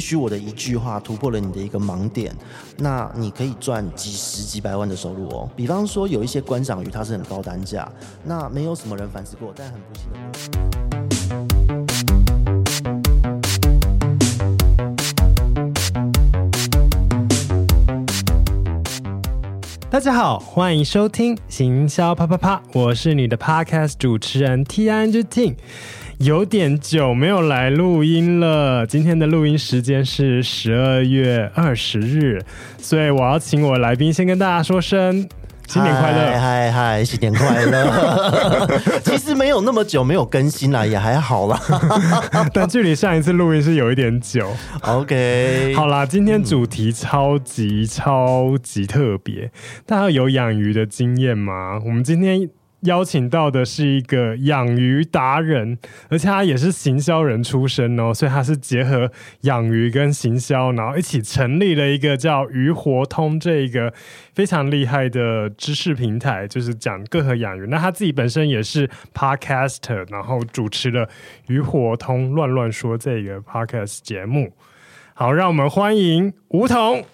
许我的一句话突破了你的一个盲点，那你可以赚几十几百万的收入哦。比方说有一些观赏鱼，它是很高单价，那没有什么人繁殖过，但很不幸的。大家好，欢迎收听行销啪啪啪，我是你的 Podcast 主持人 Ting。有点久没有来录音了，今天的录音时间是十二月二十日，所以我要请我来宾先跟大家说声。新年快乐！嗨嗨，新年快乐！其实没有那么久没有更新了，也还好啦。但距离上一次录音是有一点久。OK，好啦，今天主题超级超级特别，大家有养鱼的经验吗？我们今天。邀请到的是一个养鱼达人，而且他也是行销人出身哦，所以他是结合养鱼跟行销，然后一起成立了一个叫鱼活通这一个非常厉害的知识平台，就是讲各个养鱼。那他自己本身也是 podcaster，然后主持了鱼活通乱乱说这个 podcast 节目。好，让我们欢迎吴桐。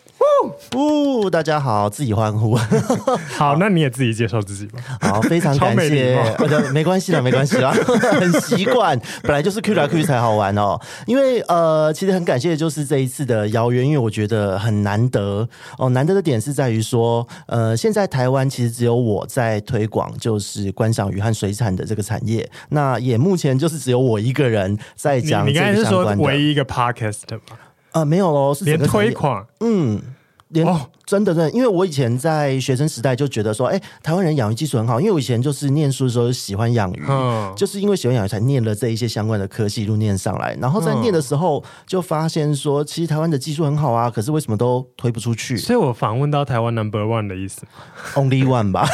呜，大家好，自己欢呼。好，好，那你也自己介绍自己吧。好，非常 感谢。呃，没关系啦，没关系啦，很习惯。本来就是 Q 来 Q 去才好玩哦。因为呃，其实很感谢的就是这一次的邀约，因为我觉得很难得哦。难得的点是在于说，呃，现在台湾其实只有我在推广，就是观赏鱼和水产的这个产业。那也目前就是只有我一个人在讲。你刚才是说唯一一个 Podcast 吗？啊、呃，没有喽，是连推广，嗯。连哦，真的真的，因为我以前在学生时代就觉得说，哎，台湾人养鱼技术很好。因为我以前就是念书的时候喜欢养鱼，嗯，就是因为喜欢养鱼才念了这一些相关的科系，一路念上来。然后在念的时候就发现说，其实台湾的技术很好啊，可是为什么都推不出去？所以我访问到台湾 Number One 的意思，Only One 吧，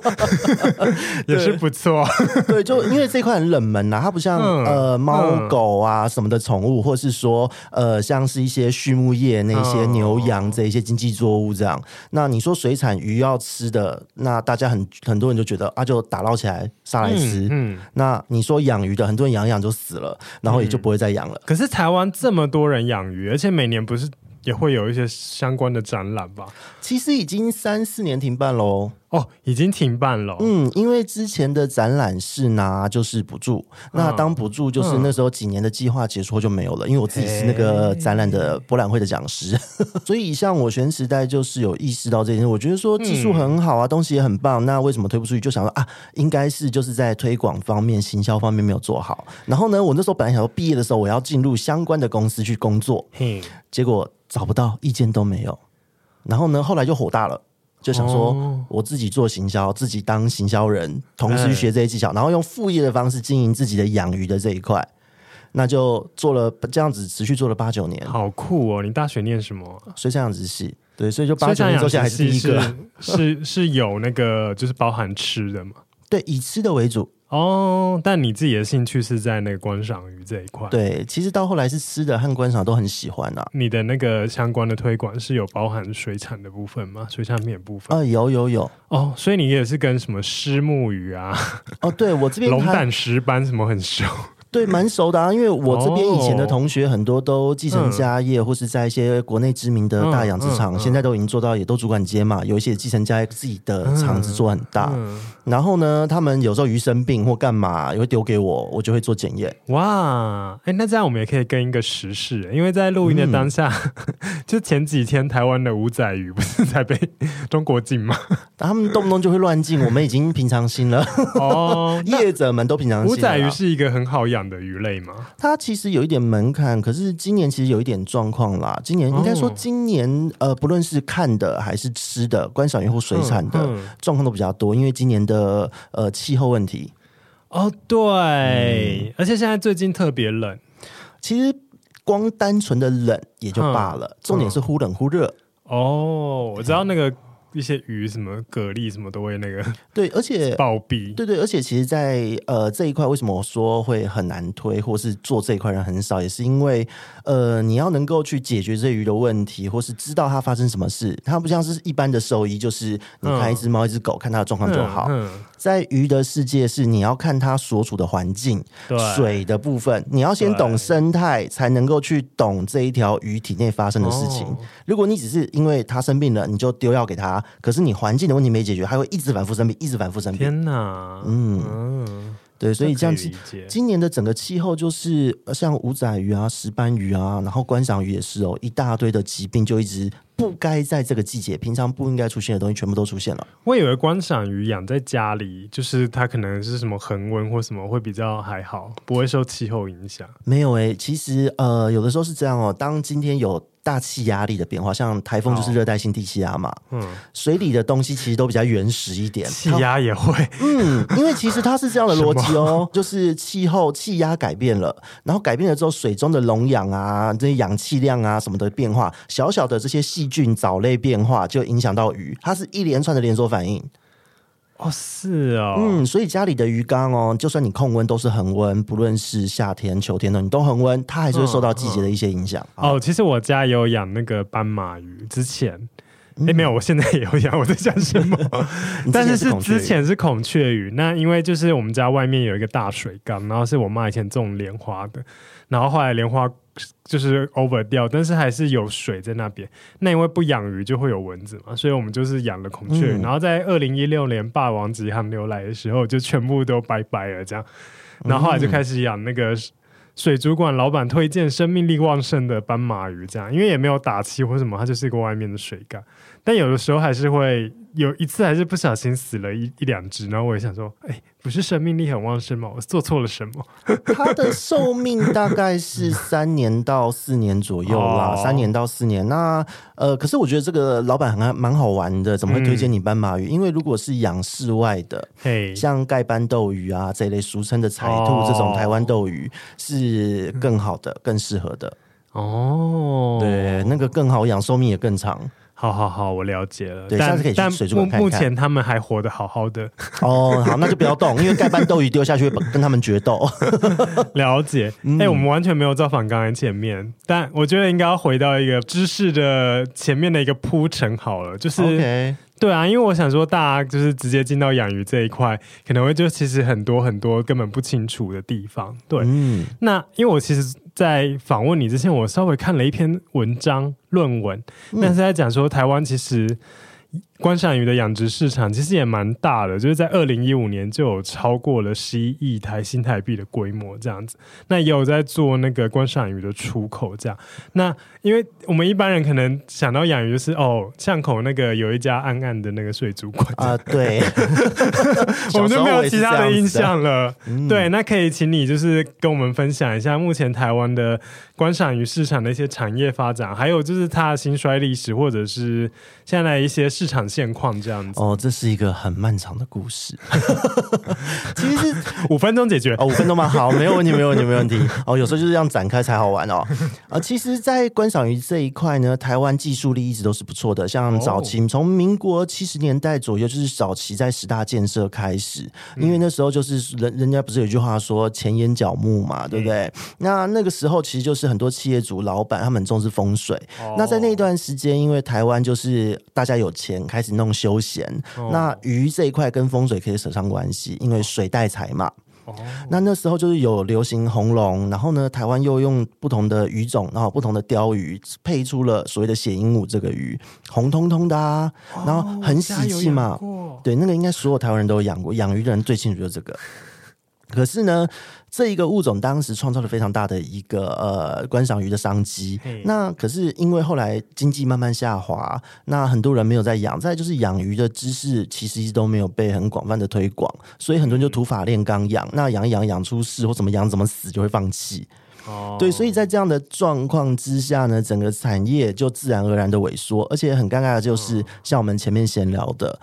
也是不错。对，就因为这块很冷门呐、啊，它不像、嗯、呃猫狗啊什么的宠物，或是说呃像是一些畜牧业那些牛。养这一些经济作物，这样，那你说水产鱼要吃的，那大家很很多人就觉得啊，就打捞起来杀来吃。嗯，嗯，那你说养鱼的，很多人养养就死了，然后也就不会再养了。可是台湾这么多人养鱼，而且每年不是也会有一些相关的展览吧？其实已经三四年停办喽。哦，已经停办了。嗯，因为之前的展览是拿就是补助，嗯、那当补助就是那时候几年的计划结束后就没有了。因为我自己是那个展览的博览会的讲师，所以像我学生时代就是有意识到这件事。我觉得说技术很好啊，嗯、东西也很棒，那为什么推不出去？就想说啊，应该是就是在推广方面、行销方面没有做好。然后呢，我那时候本来想说毕业的时候我要进入相关的公司去工作，嗯，结果找不到，意见都没有。然后呢，后来就火大了。就想说，我自己做行销，自己当行销人，同时学这些技巧，然后用副业的方式经营自己的养鱼的这一块，那就做了这样子，持续做了八九年。好酷哦！你大学念什么？水产养殖系。对，所以就八九年做下来是第一个，是是，是有那个就是包含吃的吗？对，以吃的为主。哦，但你自己的兴趣是在那个观赏鱼这一块。对，其实到后来是吃的和观赏都很喜欢啊。你的那个相关的推广是有包含水产的部分吗？水产品的部分？啊、呃，有有有。哦，所以你也是跟什么虱目鱼啊？哦，对，我这边龙胆石斑什么很熟。对，蛮熟的啊，因为我这边以前的同学很多都继承家业，哦、或是在一些国内知名的大养殖场，现在都已经做到也都主管阶嘛，有一些继承家业自己的厂子做很大。然后呢，他们有时候鱼生病或干嘛，也会丢给我，我就会做检验。哇，哎，那这样我们也可以跟一个时事，因为在录音的当下，嗯、就前几天台湾的五仔鱼不是才被中国禁吗？他们动不动就会乱禁，我们已经平常心了。哦，业者们都平常心。五仔鱼是一个很好养的鱼类吗？它其实有一点门槛，可是今年其实有一点状况啦。今年应该说，今年、哦、呃，不论是看的还是吃的，观赏鱼或水产的状况都比较多，因为今年的呃气候问题。哦，对，嗯、而且现在最近特别冷。其实光单纯的冷也就罢了，嗯、重点是忽冷忽热。哦，我知道那个。一些鱼什么蛤蜊什么都会那个对，而且 暴毙，对对，而且其实在，在呃这一块，为什么我说会很难推，或是做这一块人很少，也是因为呃你要能够去解决这鱼的问题，或是知道它发生什么事，它不像是一般的兽医，就是你看一只猫、一只狗，看它的状况就好。嗯嗯、在鱼的世界，是你要看它所处的环境，对水的部分，你要先懂生态，才能够去懂这一条鱼体内发生的事情。哦、如果你只是因为它生病了，你就丢药给它，可是你环境的问题没解决，它会一直反复生病，一直反复生病。天哪，嗯。嗯对，所以这样子，今年的整个气候就是像五仔鱼啊、石斑鱼啊，然后观赏鱼也是哦，一大堆的疾病就一直不该在这个季节，平常不应该出现的东西全部都出现了。我以为观赏鱼养在家里，就是它可能是什么恒温或什么会比较还好，不会受气候影响。没有诶、欸，其实呃，有的时候是这样哦。当今天有大气压力的变化，像台风就是热带性低气压嘛。嗯，水里的东西其实都比较原始一点，气压也会。嗯，因为其实它是这样的逻辑哦，就是气候气压改变了，然后改变了之后，水中的溶氧啊、这些氧气量啊什么的变化，小小的这些细菌、藻类变化，就影响到鱼，它是一连串的连锁反应。哦，是哦，嗯，所以家里的鱼缸哦，就算你控温都是恒温，不论是夏天、秋天的，你都恒温，它还是会受到季节的一些影响。嗯嗯、哦，其实我家有养那个斑马鱼，之前，哎、嗯，没有，我现在也有养。我在讲什么？但是是之前是孔雀鱼，那因为就是我们家外面有一个大水缸，然后是我妈以前种莲花的，然后后来莲花。就是 over 掉，但是还是有水在那边。那因为不养鱼就会有蚊子嘛，所以我们就是养了孔雀鱼。嗯、然后在二零一六年霸王级寒流来的时候，就全部都拜拜了这样。然后后来就开始养那个水族馆老板推荐生命力旺盛的斑马鱼，这样，因为也没有打气或什么，它就是一个外面的水缸。但有的时候还是会有一次，还是不小心死了一一两只，然后我也想说，哎，不是生命力很旺盛吗？我做错了什么？它的寿命大概是三年到四年左右啦，哦、三年到四年。那呃，可是我觉得这个老板还蛮好玩的，怎么会推荐你斑马鱼？嗯、因为如果是养室外的，嘿像盖斑斗鱼啊这一类俗称的彩兔、哦、这种台湾斗鱼是更好的、更适合的哦。对，那个更好养，寿命也更长。好好好，我了解了。对，下次可以去水族馆看看。目前他们还活得好好的。哦，好，那就不要动，因为盖斑斗鱼丢下去会跟他们决斗。了解。哎、嗯欸，我们完全没有造访刚才前面，但我觉得应该要回到一个知识的前面的一个铺陈好了，就是。Okay. 对啊，因为我想说，大家就是直接进到养鱼这一块，可能会就其实很多很多根本不清楚的地方。对，嗯、那因为我其实，在访问你之前，我稍微看了一篇文章论文，但是在讲说台湾其实。观赏鱼的养殖市场其实也蛮大的，就是在二零一五年就有超过了十一亿台新台币的规模这样子。那也有在做那个观赏鱼的出口这样。那因为我们一般人可能想到养鱼就是哦，巷口那个有一家暗暗的那个水族馆啊，对，我们就没有其他的印象了。嗯、对，那可以请你就是跟我们分享一下目前台湾的观赏鱼市场的一些产业发展，还有就是它的兴衰历史，或者是现在一些市场现况这样子。哦，这是一个很漫长的故事。其实是五分钟解决哦，五分钟吗？好，没有问题，没有问题，没有问题。哦，有时候就是这样展开才好玩哦。啊，其实，在观赏鱼这一块呢，台湾技术力一直都是不错的。像早期从民国七十年代左右，就是早期在十大建设开始，因为那时候就是人人家不是有句话说前眼角目嘛，对不对？那那个时候其实就是。很多企业主老板他们很重视风水，哦、那在那段时间，因为台湾就是大家有钱开始弄休闲，哦、那鱼这一块跟风水可以扯上关系，因为水带财嘛。哦、那那时候就是有流行红龙，然后呢，台湾又用不同的鱼种，然后不同的鲷鱼配出了所谓的血鹦鹉这个鱼，红彤彤的啊，然后很喜气嘛。对，那个应该所有台湾人都有养过，养鱼的人最清楚就是这个。可是呢，这一个物种当时创造了非常大的一个呃观赏鱼的商机。那可是因为后来经济慢慢下滑，那很多人没有在养。再就是养鱼的知识其实一直都没有被很广泛的推广，所以很多人就土法炼钢养。那养一养养出事或怎么养怎么死就会放弃。哦，对，所以在这样的状况之下呢，整个产业就自然而然的萎缩。而且很尴尬的就是，像我们前面闲聊的。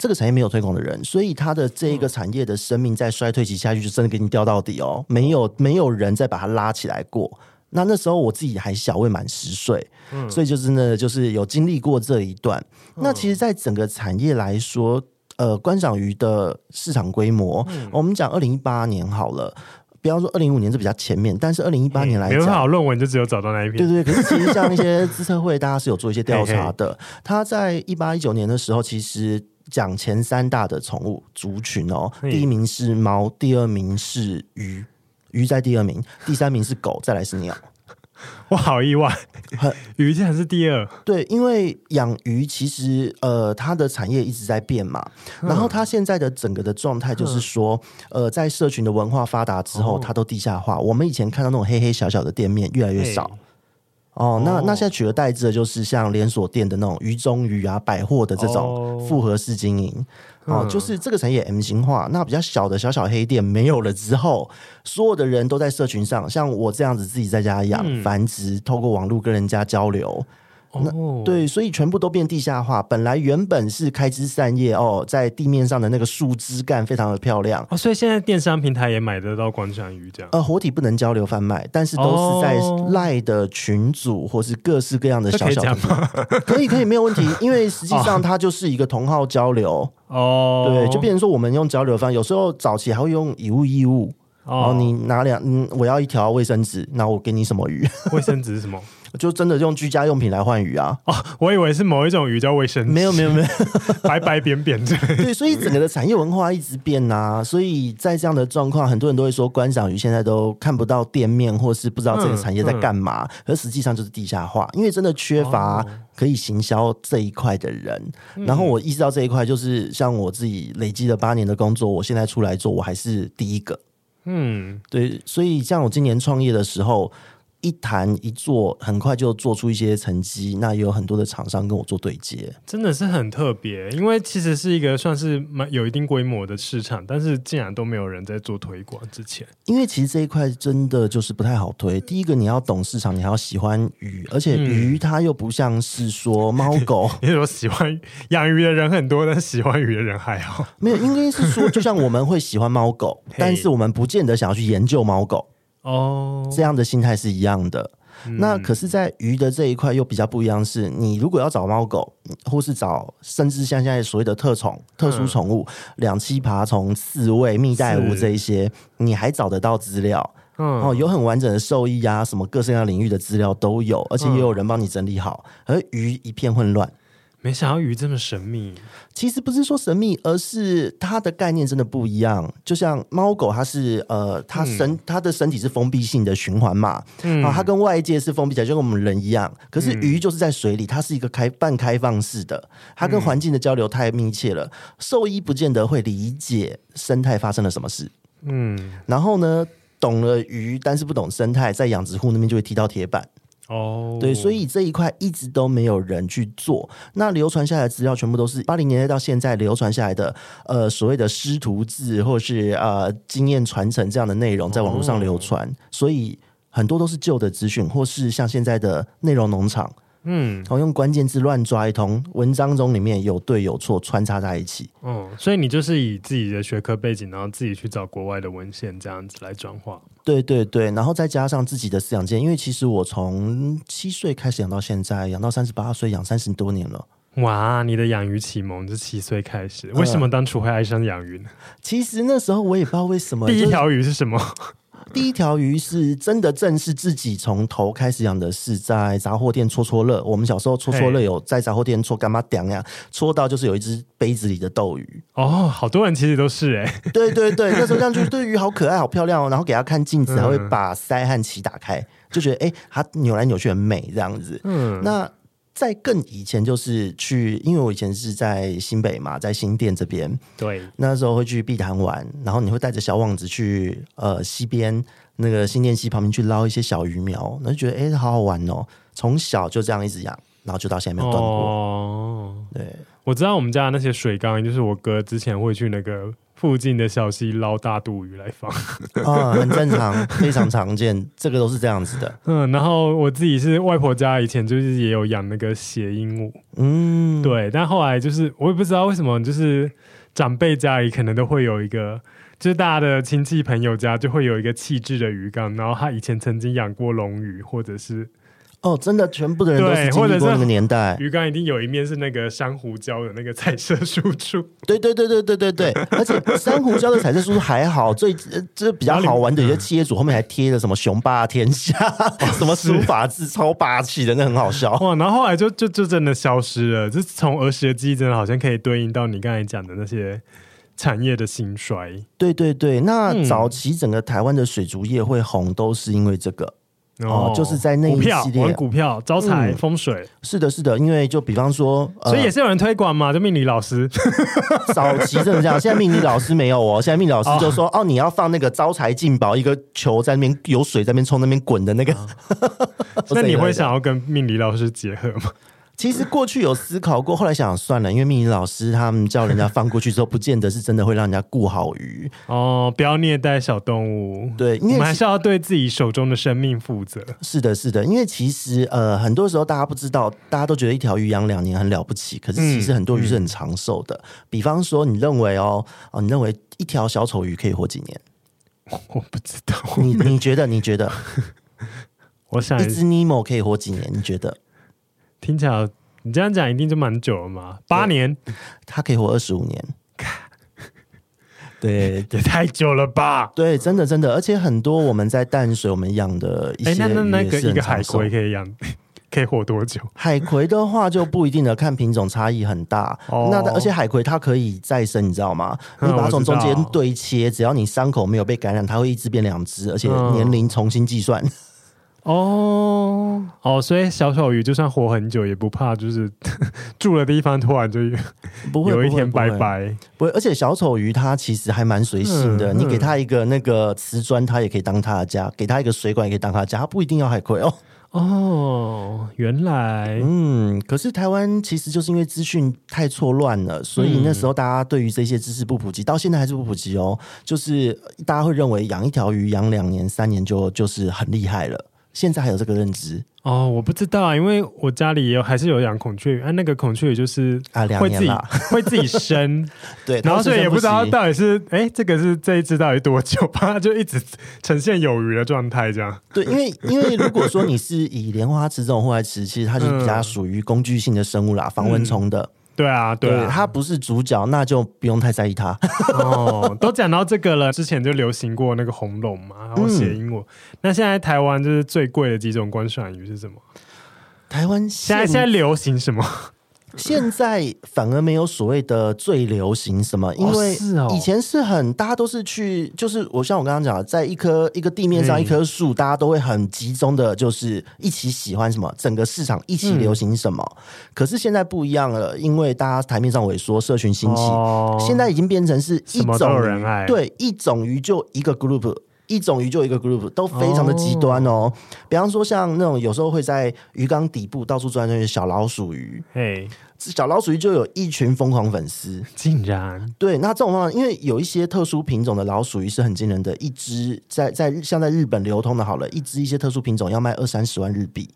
这个产业没有推广的人，所以他的这一个产业的生命在衰退期下去，就真的给你掉到底哦，没有没有人再把它拉起来过。那那时候我自己还小，未满十岁，嗯，所以就是呢，就是有经历过这一段。嗯、那其实，在整个产业来说，呃，观赏鱼的市场规模，嗯、我们讲二零一八年好了。不要说，二零一五年是比较前面，但是二零一八年来讲，好论文就只有找到那一篇。对对，可是其实像一些资策会，大家是有做一些调查的。他在一八一九年的时候，其实讲前三大的宠物族群哦，第一名是猫，第二名是鱼，鱼在第二名，第三名是狗，再来是鸟。我好意外，鱼竟然是第二。对，因为养鱼其实呃，它的产业一直在变嘛。然后它现在的整个的状态就是说，呃，在社群的文化发达之后，它都地下化。我们以前看到那种黑黑小小的店面越来越少。哦，那那现在取而代之的就是像连锁店的那种鱼中鱼啊，百货的这种复合式经营。哦，就是这个产业 M 型化，那比较小的小小黑店没有了之后，所有的人都在社群上，像我这样子自己在家养、嗯、繁殖，透过网络跟人家交流。哦，对，所以全部都变地下化。本来原本是开枝散叶哦，在地面上的那个树枝干非常的漂亮哦，所以现在电商平台也买得到观赏鱼这样。呃，活体不能交流贩卖，但是都是在赖的群组或是各式各样的小小的可，可以可以没有问题，因为实际上 它就是一个同号交流哦，对，就变成说我们用交流方，有时候早期还会用以物易物哦，你拿两嗯，我要一条卫生纸，那我给你什么鱼？卫生纸是什么？就真的用居家用品来换鱼啊！哦，我以为是某一种鱼叫卫生纸，没有没有没有，白白扁扁的。对，所以整个的产业文化一直变呐、啊。所以在这样的状况，很多人都会说，观赏鱼现在都看不到店面，或是不知道这个产业在干嘛。而、嗯嗯、实际上就是地下化，因为真的缺乏可以行销这一块的人。哦、然后我意识到这一块，就是像我自己累积了八年的工作，我现在出来做，我还是第一个。嗯，对。所以像我今年创业的时候。一谈一做，很快就做出一些成绩。那也有很多的厂商跟我做对接，真的是很特别。因为其实是一个算是蛮有一定规模的市场，但是竟然都没有人在做推广之前。因为其实这一块真的就是不太好推。第一个，你要懂市场，你还要喜欢鱼，而且鱼它又不像是说猫狗。你说喜欢养鱼的人很多，但喜欢鱼的人还好。没有，应该是说，就像我们会喜欢猫狗，但是我们不见得想要去研究猫狗。哦，这样的心态是一样的。嗯、那可是，在鱼的这一块又比较不一样，是你如果要找猫狗，或是找甚至像现在所谓的特宠、特殊宠物，嗯、两栖爬虫、刺猬、蜜袋鼯这一些，你还找得到资料。嗯，哦，有很完整的兽医啊，什么各式各样领域的资料都有，而且也有人帮你整理好。而鱼一片混乱。没想到鱼这么神秘，其实不是说神秘，而是它的概念真的不一样。就像猫狗，它是呃，它身、嗯、它的身体是封闭性的循环嘛，嗯、啊，它跟外界是封闭起来，就跟我们人一样。可是鱼就是在水里，它是一个开半开放式的，它跟环境的交流太密切了。兽医不见得会理解生态发生了什么事，嗯，然后呢，懂了鱼，但是不懂生态，在养殖户那边就会踢到铁板。哦，oh. 对，所以这一块一直都没有人去做。那流传下来的资料全部都是八零年代到现在流传下来的，呃，所谓的师徒制或是呃经验传承这样的内容，在网络上流传，oh. 所以很多都是旧的资讯，或是像现在的内容农场。嗯，然后用关键字乱抓一通，文章中里面有对有错穿插在一起。哦，所以你就是以自己的学科背景，然后自己去找国外的文献，这样子来转化。对对对，然后再加上自己的饲养经验，因为其实我从七岁开始养到现在，养到三十八岁，养三十多年了。哇，你的养鱼启蒙是七岁开始？为什么当初会爱上养鱼呢？其实那时候我也不知道为什么。第一条鱼是什么？第一条鱼是真的正是自己从头开始养的，是在杂货店搓搓乐。我们小时候搓搓乐有在杂货店搓干嘛点呀？搓到就是有一只杯子里的斗鱼哦，好多人其实都是哎、欸，对对对，那时候这样就对鱼好可爱好漂亮哦，然后给它看镜子，还会把腮和鳍打开，就觉得哎、欸，它扭来扭去很美这样子。嗯，那。在更以前，就是去，因为我以前是在新北嘛，在新店这边，对，那时候会去碧潭玩，然后你会带着小网子去呃西边那个新店溪旁边去捞一些小鱼苗，那就觉得哎、欸，好好玩哦。从小就这样一直养，然后就到现在没有断过。哦，对，我知道我们家的那些水缸，就是我哥之前会去那个。附近的小溪捞大肚鱼来放 啊，很正常，非常常见，这个都是这样子的。嗯，然后我自己是外婆家以前就是也有养那个血鹦鹉，嗯，对，但后来就是我也不知道为什么，就是长辈家里可能都会有一个，就是大家的亲戚朋友家就会有一个气质的鱼缸，然后他以前曾经养过龙鱼，或者是。哦，真的，全部的人都是经历过那个年代。鱼缸一定有一面是那个珊瑚礁的那个彩色输出。对对对对对对对，而且珊瑚礁的彩色输出还好，最这比较好玩的，有些企业主后面还贴了什么“雄霸天下” 什么书法字，超霸气的，那很好笑。哇，然后后来就就就真的消失了。就从儿时的记忆，真的好像可以对应到你刚才讲的那些产业的兴衰。对对对，那早期整个台湾的水族业会红，都是因为这个。哦，就是在那一系列。玩股票、招财、风水，是的，是的，因为就比方说，所以也是有人推广嘛，就命理老师。早期真的这样，现在命理老师没有哦，现在命理老师就说哦，你要放那个招财进宝，一个球在那边有水在那边冲那边滚的那个，那你会 想要跟命理老师结合吗？其实过去有思考过，后来想想算了，因为命理老师他们叫人家放过去之后，不见得是真的会让人家顾好鱼哦，不要虐待小动物。对，因为我们还是要对自己手中的生命负责。是的，是的，因为其实呃，很多时候大家不知道，大家都觉得一条鱼养两年很了不起，可是其实很多鱼是很长寿的。嗯嗯、比方说，你认为哦哦，你认为一条小丑鱼可以活几年？我不知道，你你觉得？你觉得？我想一只尼莫可以活几年？你觉得？听起来你这样讲一定就蛮久了嘛？八年，它可以活二十五年，对，也太久了吧？对，真的真的，而且很多我们在淡水我们养的一些鱼，那那那个一个海葵可以养，可以活多久？海葵的话就不一定了，看品种差异很大。哦、那而且海葵它可以再生，你知道吗？你把它从中间对切，只要你伤口没有被感染，它会一只变两只，而且年龄重新计算。嗯哦哦，所以小丑鱼就算活很久也不怕，就是 住的地方突然就不会有一天拜拜。不会，而且小丑鱼它其实还蛮随性的，嗯、你给它一个那个瓷砖，它也可以当它的家；给它一个水管，也可以当它的家。它不一定要海葵哦。哦，原来，嗯，可是台湾其实就是因为资讯太错乱了，所以那时候大家对于这些知识不普及，到现在还是不普及哦。就是大家会认为养一条鱼养两年、三年就就是很厉害了。现在还有这个认知哦？我不知道啊，因为我家里也有，还是有养孔雀鱼。啊，那个孔雀鱼就是啊，会自己 会自己生，对，然后所以也不知道到底是哎，这个是这一只到底多久，怕它就一直呈现有余的状态这样。对，因为因为如果说你是以莲花池这种户外池，其实它是比较属于工具性的生物啦，防蚊虫的。嗯对啊，对啊，他不是主角，那就不用太在意他。哦，都讲到这个了，之前就流行过那个红龙嘛，然后谐音我。嗯、那现在台湾就是最贵的几种观赏鱼是什么？台湾现在现在流行什么？现在反而没有所谓的最流行什么，因为以前是很大家都是去，就是我像我刚刚讲的，在一棵一个地面上一棵树，大家都会很集中的，就是一起喜欢什么，整个市场一起流行什么。可是现在不一样了，因为大家台面上萎缩，社群兴起，现在已经变成是一种鱼，对，一种鱼就一个 group，一种鱼就一个 group，都非常的极端哦。比方说像那种有时候会在鱼缸底部到处钻那些小老鼠鱼，嘿。小老鼠鱼就有一群疯狂粉丝，竟然对。那这种方法，因为有一些特殊品种的老鼠鱼是很惊人的，一只在在像在日本流通的，好了，一只一些特殊品种要卖二三十万日币。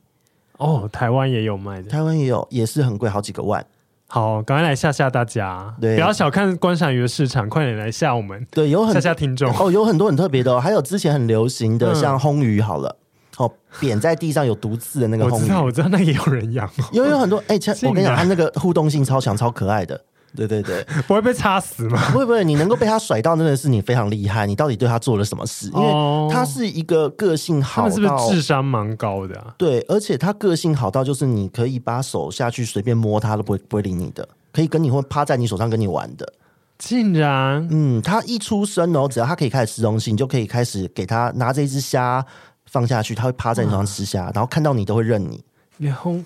哦，台湾也有卖的，台湾也有，也是很贵，好几个万。好，赶快来吓吓大家，对，不要小看观赏鱼的市场，快点来吓我们。对，有很吓吓听众哦，有很多很特别的，哦，还有之前很流行的，像烘鱼，好了。嗯哦，扁在地上有毒刺的那个烘鱼，我知道，我知道，那也有人养，因为有很多。哎、欸，我跟你讲，它那个互动性超强，超可爱的。对对对，不会被插死吗？不会不会，你能够被他甩到，真的是你非常厉害。你到底对他做了什么事？因为他是一个个性好到，他是不是智商蛮高的啊？对，而且他个性好到，就是你可以把手下去随便摸他，都不会不会理你的，可以跟你会趴在你手上跟你玩的。竟然，嗯，他一出生哦，只要他可以开始吃东西，你就可以开始给他拿着一只虾。放下去，他会趴在你床上吃虾，然后看到你都会认你。然后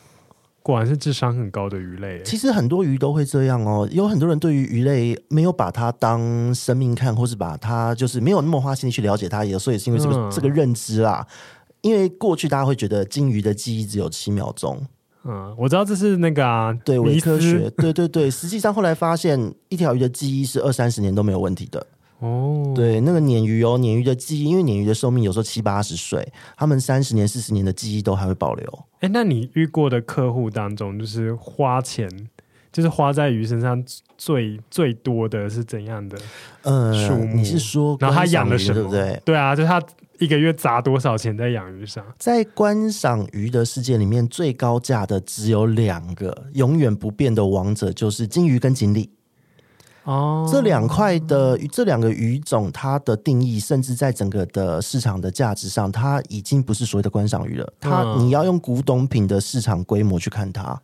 果然是智商很高的鱼类。其实很多鱼都会这样哦。有很多人对于鱼类没有把它当生命看，或是把它就是没有那么花心力去了解它，有时候也是因为这个、嗯、这个认知啦。因为过去大家会觉得金鱼的记忆只有七秒钟。嗯，我知道这是那个啊，对伪科学，对对对。实际上后来发现，一条鱼的记忆是二三十年都没有问题的。哦，对，那个鲶鱼哦，鲶鱼的记忆，因为鲶鱼的寿命有时候七八十岁，他们三十年、四十年的记忆都还会保留。哎，那你遇过的客户当中，就是花钱就是花在鱼身上最最多的是怎样的？呃，数目你是说，然后他养的什么？对不对？对啊，就是他一个月砸多少钱在养鱼上？在观赏鱼的世界里面，最高价的只有两个，永远不变的王者就是金鱼跟锦鲤。哦，这两块的这两个鱼种，它的定义甚至在整个的市场的价值上，它已经不是所谓的观赏鱼了。它、嗯、你要用古董品的市场规模去看它。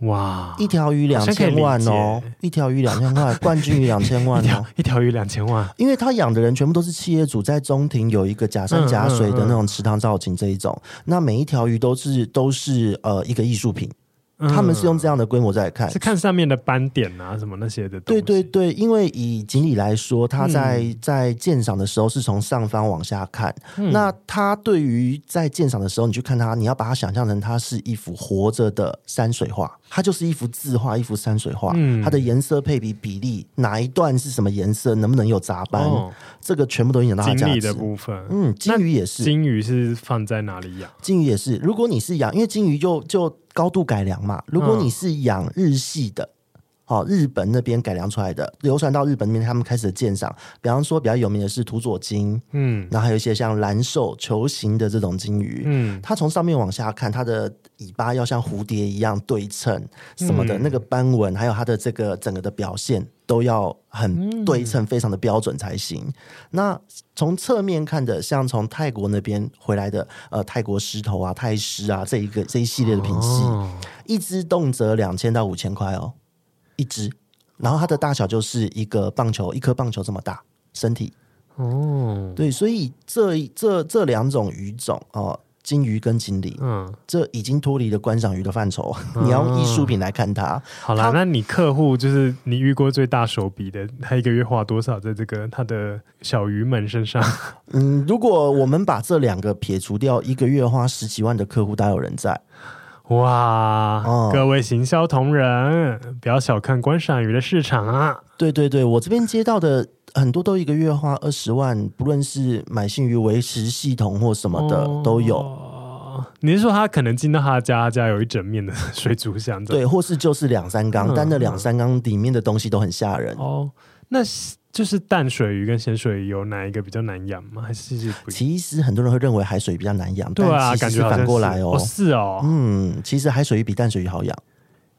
哇，一条鱼两千万哦，一条鱼两千万，冠军鱼两千万哦，一条鱼两千万，因为他养的人全部都是企业主，在中庭有一个假山假水的那种池塘造景这一种，嗯嗯嗯、那每一条鱼都是都是呃一个艺术品。他们是用这样的规模在看，嗯，是看上面的斑点啊，什么那些的。对对对，因为以锦鲤来说，它在、嗯、在鉴赏的时候是从上方往下看。嗯、那它对于在鉴赏的时候，你去看它，你要把它想象成它是一幅活着的山水画，它就是一幅字画，一幅山水画。嗯、它的颜色配比比例，哪一段是什么颜色，能不能有杂斑，哦、这个全部都影响到价值。的部分，嗯，金鱼也是。金鱼是放在哪里养？金鱼也是。如果你是养，因为金鱼就就。高度改良嘛，如果你是养日系的，哦，日本那边改良出来的，流传到日本那边，他们开始鉴赏。比方说，比较有名的是土佐金，嗯，然后还有一些像蓝瘦球形的这种金鱼，嗯，它从上面往下看，它的尾巴要像蝴蝶一样对称，什么的，嗯、那个斑纹，还有它的这个整个的表现。都要很对称，非常的标准才行。嗯、那从侧面看的，像从泰国那边回来的，呃，泰国狮头啊、泰狮啊，这一个这一系列的品系，哦、一只动辄两千到五千块哦，一只。然后它的大小就是一个棒球，一颗棒球这么大身体。哦，对，所以这这这两种鱼种哦。金鱼跟锦鲤，嗯，这已经脱离了观赏鱼的范畴，嗯、你要用艺术品来看它。好啦，那你客户就是你遇过最大手笔的，他一个月花多少在这个他的小鱼们身上？嗯，如果我们把这两个撇除掉，一个月花十几万的客户大有人在。哇，嗯、各位行销同仁，不要小看观赏鱼的市场啊！对对对，我这边接到的很多都一个月花二十万，不论是买信鱼维持系统或什么的、哦、都有。你是说他可能进到他家，家有一整面的水族箱？对，或是就是两三缸，嗯、但那两三缸里面的东西都很吓人哦。那就是淡水鱼跟咸水鱼有哪一个比较难养吗？还是其实很多人会认为海水鱼比较难养，对啊，感觉反过来哦，哦，是哦，嗯，其实海水鱼比淡水鱼好养。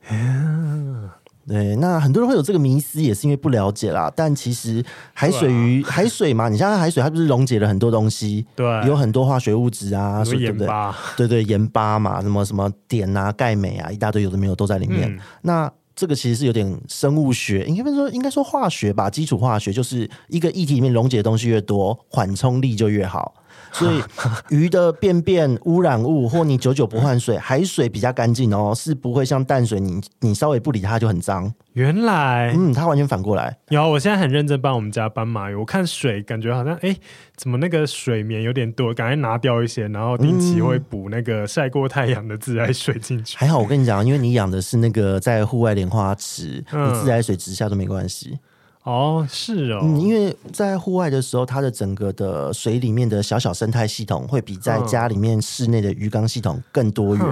嗯、对，那很多人会有这个迷思，也是因为不了解啦。但其实海水鱼，啊、海水嘛，你像海水，它不是溶解了很多东西，对，有很多化学物质啊，盐巴，对对，盐巴嘛，什么什么碘啊、钙、镁啊，一大堆有的没有都在里面。嗯、那这个其实是有点生物学，应该说应该说化学吧，基础化学就是一个液体里面溶解的东西越多，缓冲力就越好。所以 鱼的便便污染物，或你久久不换水，海水比较干净哦，是不会像淡水你，你你稍微不理它就很脏。原来，嗯，它完全反过来。有，我现在很认真帮我们家斑马鱼，我看水感觉好像，哎，怎么那个水棉有点多，赶快拿掉一些，然后定期会补那个晒过太阳的自来水进去。还好，我跟你讲，因为你养的是那个在户外莲花池，嗯、你自来水直下都没关系。哦，是哦，嗯，因为在户外的时候，它的整个的水里面的小小生态系统会比在家里面室内的鱼缸系统更多元，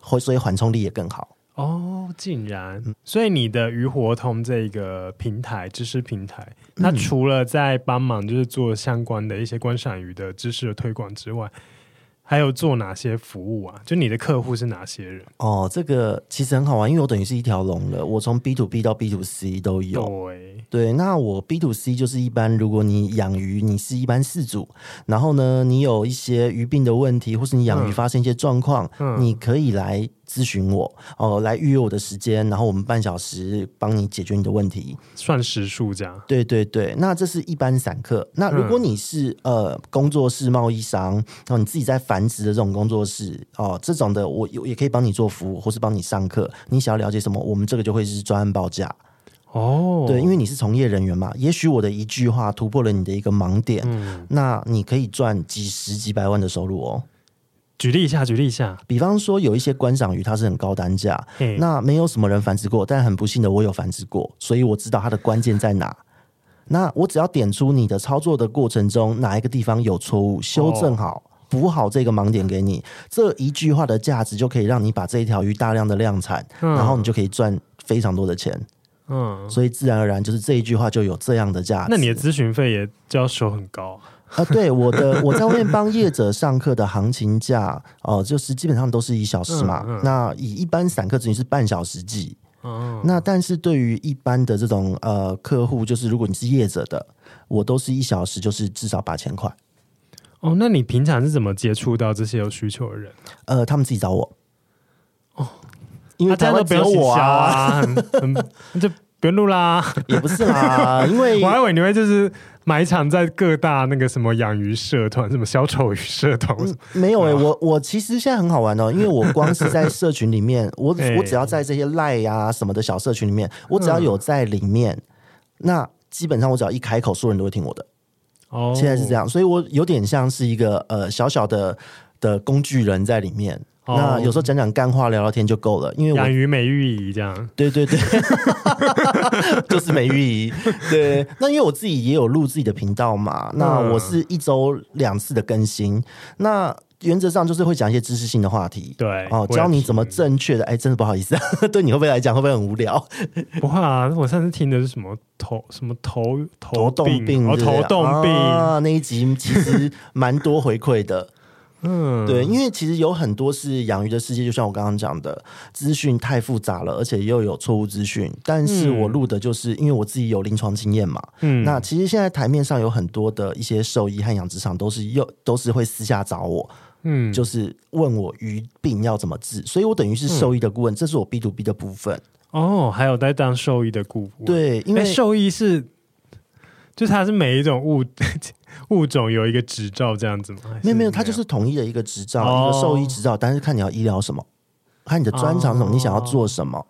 会、嗯、所以缓冲力也更好。哦，竟然，所以你的鱼活通这个平台知识平台，它除了在帮忙就是做相关的一些观赏鱼的知识的推广之外，还有做哪些服务啊？就你的客户是哪些人？哦，这个其实很好玩，因为我等于是一条龙了，我从 B to B 到 B to C 都有。对，对，那我 B to C 就是一般，如果你养鱼，你是一般饲主，然后呢，你有一些鱼病的问题，或是你养鱼发生一些状况，嗯，你可以来。咨询我哦，来预约我的时间，然后我们半小时帮你解决你的问题，算时数这样。对对对，那这是一般散客。那如果你是、嗯、呃工作室贸易商，然后你自己在繁殖的这种工作室哦，这种的我有也可以帮你做服务，或是帮你上课。你想要了解什么，我们这个就会是专案报价哦。对，因为你是从业人员嘛，也许我的一句话突破了你的一个盲点，嗯，那你可以赚几十几百万的收入哦。举例一下，举例一下，比方说有一些观赏鱼，它是很高单价，那没有什么人繁殖过，但很不幸的我有繁殖过，所以我知道它的关键在哪。那我只要点出你的操作的过程中哪一个地方有错误，修正好，补好这个盲点给你，这一句话的价值就可以让你把这一条鱼大量的量产，嗯、然后你就可以赚非常多的钱。嗯，所以自然而然就是这一句话就有这样的价值。那你的咨询费也就要收很高啊？呃、对，我的我在外面帮业者上课的行情价哦、呃，就是基本上都是一小时嘛。嗯嗯、那以一般散客咨询是半小时计。嗯，那但是对于一般的这种呃客户，就是如果你是业者的，我都是一小时就是至少八千块。哦，那你平常是怎么接触到这些有需求的人？呃，他们自己找我。哦。因为他都不用我啊，那就不用录啦。也不是啦，因为我还以为你会就是埋场在各大那个什么养鱼社团，什么小丑鱼社团。没有哎、欸，我我其实现在很好玩哦，因为我光是在社群里面，我 我只要在这些赖呀什么的小社群里面，我只要有在里面，嗯、那基本上我只要一开口，所有人都会听我的。哦，现在是这样，所以我有点像是一个呃小小的的工具人在里面。那有时候讲讲干话、聊聊天就够了，因为养鱼美玉姨这样。对对对，就是美玉姨。对，那因为我自己也有录自己的频道嘛，那我是一周两次的更新。那原则上就是会讲一些知识性的话题。对，哦，教你怎么正确的。哎，真的不好意思，对你会不会来讲会不会很无聊？不会啊，我上次听的是什么头什么头头动病，哦，头动病啊，那一集其实蛮多回馈的。嗯，对，因为其实有很多是养鱼的世界，就像我刚刚讲的，资讯太复杂了，而且又有错误资讯。但是我录的就是因为我自己有临床经验嘛。嗯，那其实现在台面上有很多的一些兽医和养殖场都是又都是会私下找我，嗯，就是问我鱼病要怎么治，所以我等于是兽医的顾问，这是我 B to B 的部分。哦，还有在当兽医的顾问，对，因为兽医是。就是它是每一种物 物种有一个执照这样子吗？没有没有，它就是统一的一个执照，哦、一个兽医执照。但是看你要医疗什么，看你的专长什么，哦、你想要做什么。